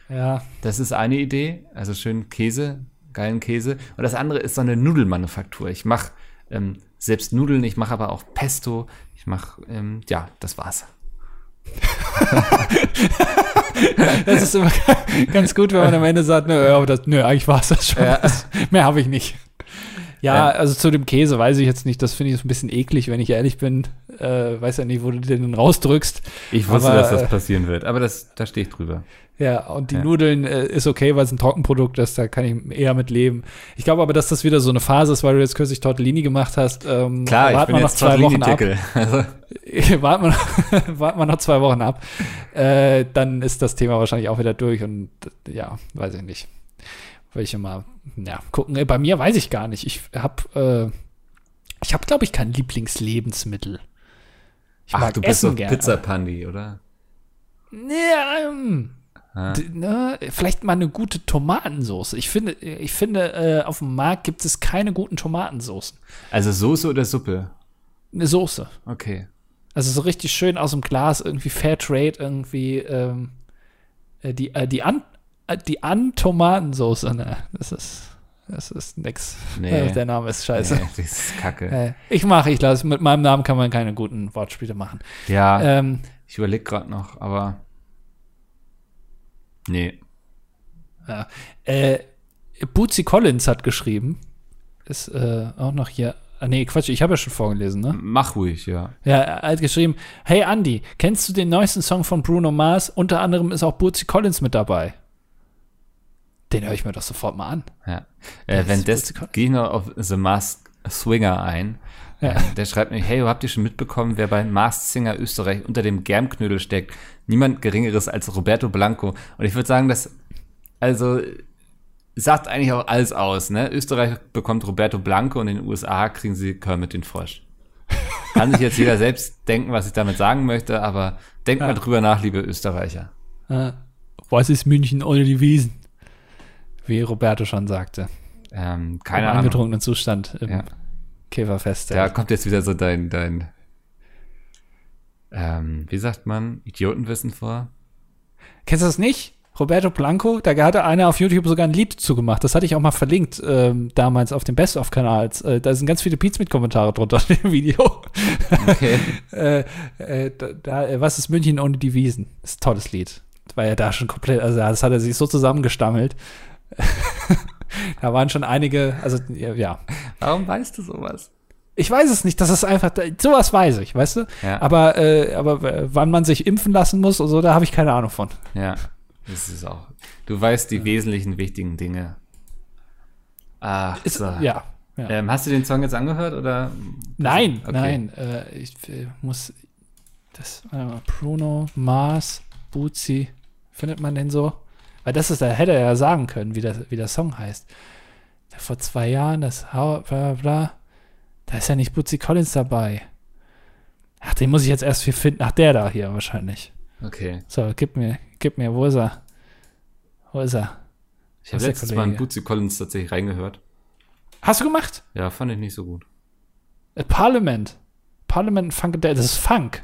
ja. Das ist eine Idee, also schön Käse, geilen Käse. Und das andere ist so eine Nudelmanufaktur. Ich mache ähm, selbst Nudeln, ich mache aber auch Pesto. Ich mache, ähm, ja, das war's. Das ist immer ganz gut, wenn man am Ende sagt, nö, das, nö eigentlich war es das schon. Ja. Mehr habe ich nicht. Ja, Ja. also zu dem Käse weiß ich jetzt nicht. Das finde ich so ein bisschen eklig, wenn ich ehrlich bin. Äh, weiß ja nicht, wo du den denn rausdrückst. Ich wusste, Aber, dass das äh, passieren wird, aber das, da stehe ich drüber. Ja, und die Ja. Nudeln äh, ist okay, weil es ein Trockenprodukt ist, da kann ich eher mit leben. Ich glaube aber, dass das wieder so eine Phase ist, weil du jetzt kürzlich Tortellini gemacht hast. Ähm, Klar, ich bin jetzt zwei Wochen ab. Also, warten, wir noch, warten wir noch zwei Wochen ab. Äh, dann ist das Thema wahrscheinlich auch wieder durch und äh, ja, weiß ich nicht. Will ich mal, ja, gucken. Äh, Bei mir weiß ich gar nicht. Ich habe, äh, ich habe, glaube ich, kein Lieblingslebensmittel. Ich ach, du bist so gerne. Pizzapandi, oder? Ja, ähm, d- ne, vielleicht mal eine gute Tomatensauce. Ich finde, ich finde, äh, auf dem Markt gibt es keine guten Tomatensoßen. Also Soße oder Suppe? Eine Soße. Okay. Also so richtig schön aus dem Glas, irgendwie Fairtrade, irgendwie ähm, äh, die, äh, die An äh, die An-Tomatensoße, ne, das ist, das ist nix. Nee. Der Name ist scheiße. Nee, das ist kacke. Äh, ich mache, ich lasse, mit meinem Namen kann man keine guten Wortspiele machen. Ja, Ähm, ich überlege gerade noch, aber nee. Ja. Äh, Bootsy Collins hat geschrieben, ist äh, auch noch hier. Ah, nee, Quatsch, ich habe ja schon vorgelesen, ne? Mach ruhig, ja. Ja, er hat geschrieben: Hey Andy, kennst du den neuesten Song von Bruno Mars? Unter anderem ist auch Bootsy Collins mit dabei. Den höre ich mir doch sofort mal an. ja. Äh, wenn das, witzig. gehe ich noch auf The Masked Swinger ein. Ja. Äh, Der schreibt mir, hey, habt ihr schon mitbekommen, wer bei Masked Singer Österreich unter dem Germknödel steckt? Niemand Geringeres als Roberto Blanco. Und ich würde sagen, das, also, sagt eigentlich auch alles aus, ne? Österreich bekommt Roberto Blanco und in den USA kriegen sie Kermit den Frosch. Kann sich jetzt jeder selbst denken, was ich damit sagen möchte, aber denkt mal drüber nach, liebe Österreicher. Äh, was ist München ohne die Wiesen? Wie Roberto schon sagte. Ähm, Im keine Ahnung. angetrunkenen Zustand im Ja. Käferfest. Da kommt jetzt wieder so dein, dein, ähm, wie sagt man, Idiotenwissen vor. Kennst du das nicht? Roberto Blanco, da hatte einer auf YouTube sogar ein Lied zugemacht. Das hatte ich auch mal verlinkt, ähm, damals auf dem Best-of-Kanal. Äh, da sind ganz viele Pizza-Kommentare drunter in dem Video. Okay. äh, äh, da, da, äh, was ist München ohne die Wiesen? Das ist ein tolles Lied. War ja da schon komplett, also das hat er sich so zusammengestammelt. da waren schon einige, also ja. Warum weißt du sowas? Ich weiß es nicht, das ist einfach, sowas weiß ich, weißt du? Ja. Aber, äh, aber wann man sich impfen lassen muss und so, da habe ich keine Ahnung von. Ja, das ist auch. Du weißt die wesentlichen wichtigen Dinge. Ah, Ist, so. Ja. ja. Ähm, hast du den Song jetzt angehört oder? Nein, Okay. nein. Äh, ich äh, muss. Das äh, Bruno, Mars, Bootsy. Findet man den so? Weil das ist, da hätte er ja sagen können, wie, das, wie der Song heißt. Vor zwei Jahren, das Hau- bla bla. Da ist ja nicht Bootsy Collins dabei. Ach, den muss ich jetzt erst viel finden. Ach, der da hier wahrscheinlich. Okay. So, gib mir, gib mir, wo ist er? Wo ist er? Ich habe letztens mal in. Bootsy Collins tatsächlich reingehört. Hast du gemacht? Ja, fand ich nicht so gut. Äh, Parliament. Parliament Funkadelic, das ist Funk.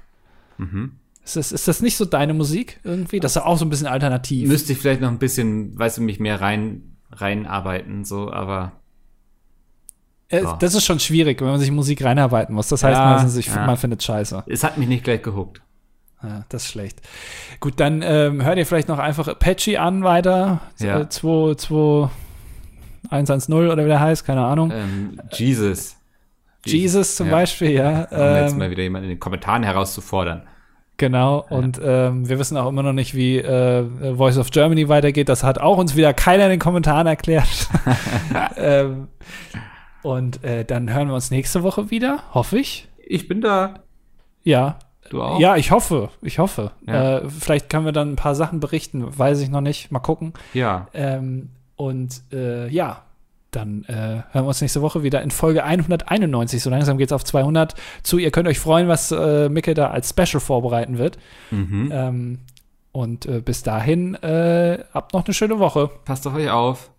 Mhm. Ist das, ist das nicht so deine Musik irgendwie? Das ist auch so ein bisschen alternativ. Müsste ich vielleicht noch ein bisschen, weißt du, mich mehr rein reinarbeiten, so, aber Äh. Das ist schon schwierig, wenn man sich Musik reinarbeiten muss. Das heißt Ja, meistens, ich, ja. man findet scheiße. es hat mich nicht gleich gehuckt. Ja, das ist schlecht. Gut, dann ähm, hört ihr vielleicht noch einfach Apache an weiter. Ja. Äh, 2, 2, 110 oder wie der heißt, keine Ahnung. Ähm, Jesus. Jesus zum. Beispiel, ja. Um jetzt Ähm, mal wieder jemanden in den Kommentaren herauszufordern. Genau, und ähm, wir wissen auch immer noch nicht, wie äh, Voice of Germany weitergeht. Das hat auch uns wieder keiner in den Kommentaren erklärt. ähm, und äh, dann hören wir uns nächste Woche wieder, hoffe ich. Ich bin da. Ja. Du auch? Ja, ich hoffe, ich hoffe. Ja. Äh, vielleicht können wir dann ein paar Sachen berichten, weiß ich noch nicht. Mal gucken. Ja. Ähm, und äh, ja, dann äh, hören wir uns nächste Woche wieder in Folge 191. So langsam geht's auf 200 zu. Ihr könnt euch freuen, was äh, Micke da als Special vorbereiten wird. Mhm. Ähm, und äh, bis dahin, äh, habt noch eine schöne Woche. Passt auf euch auf.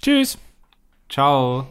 Tschüss. Ciao.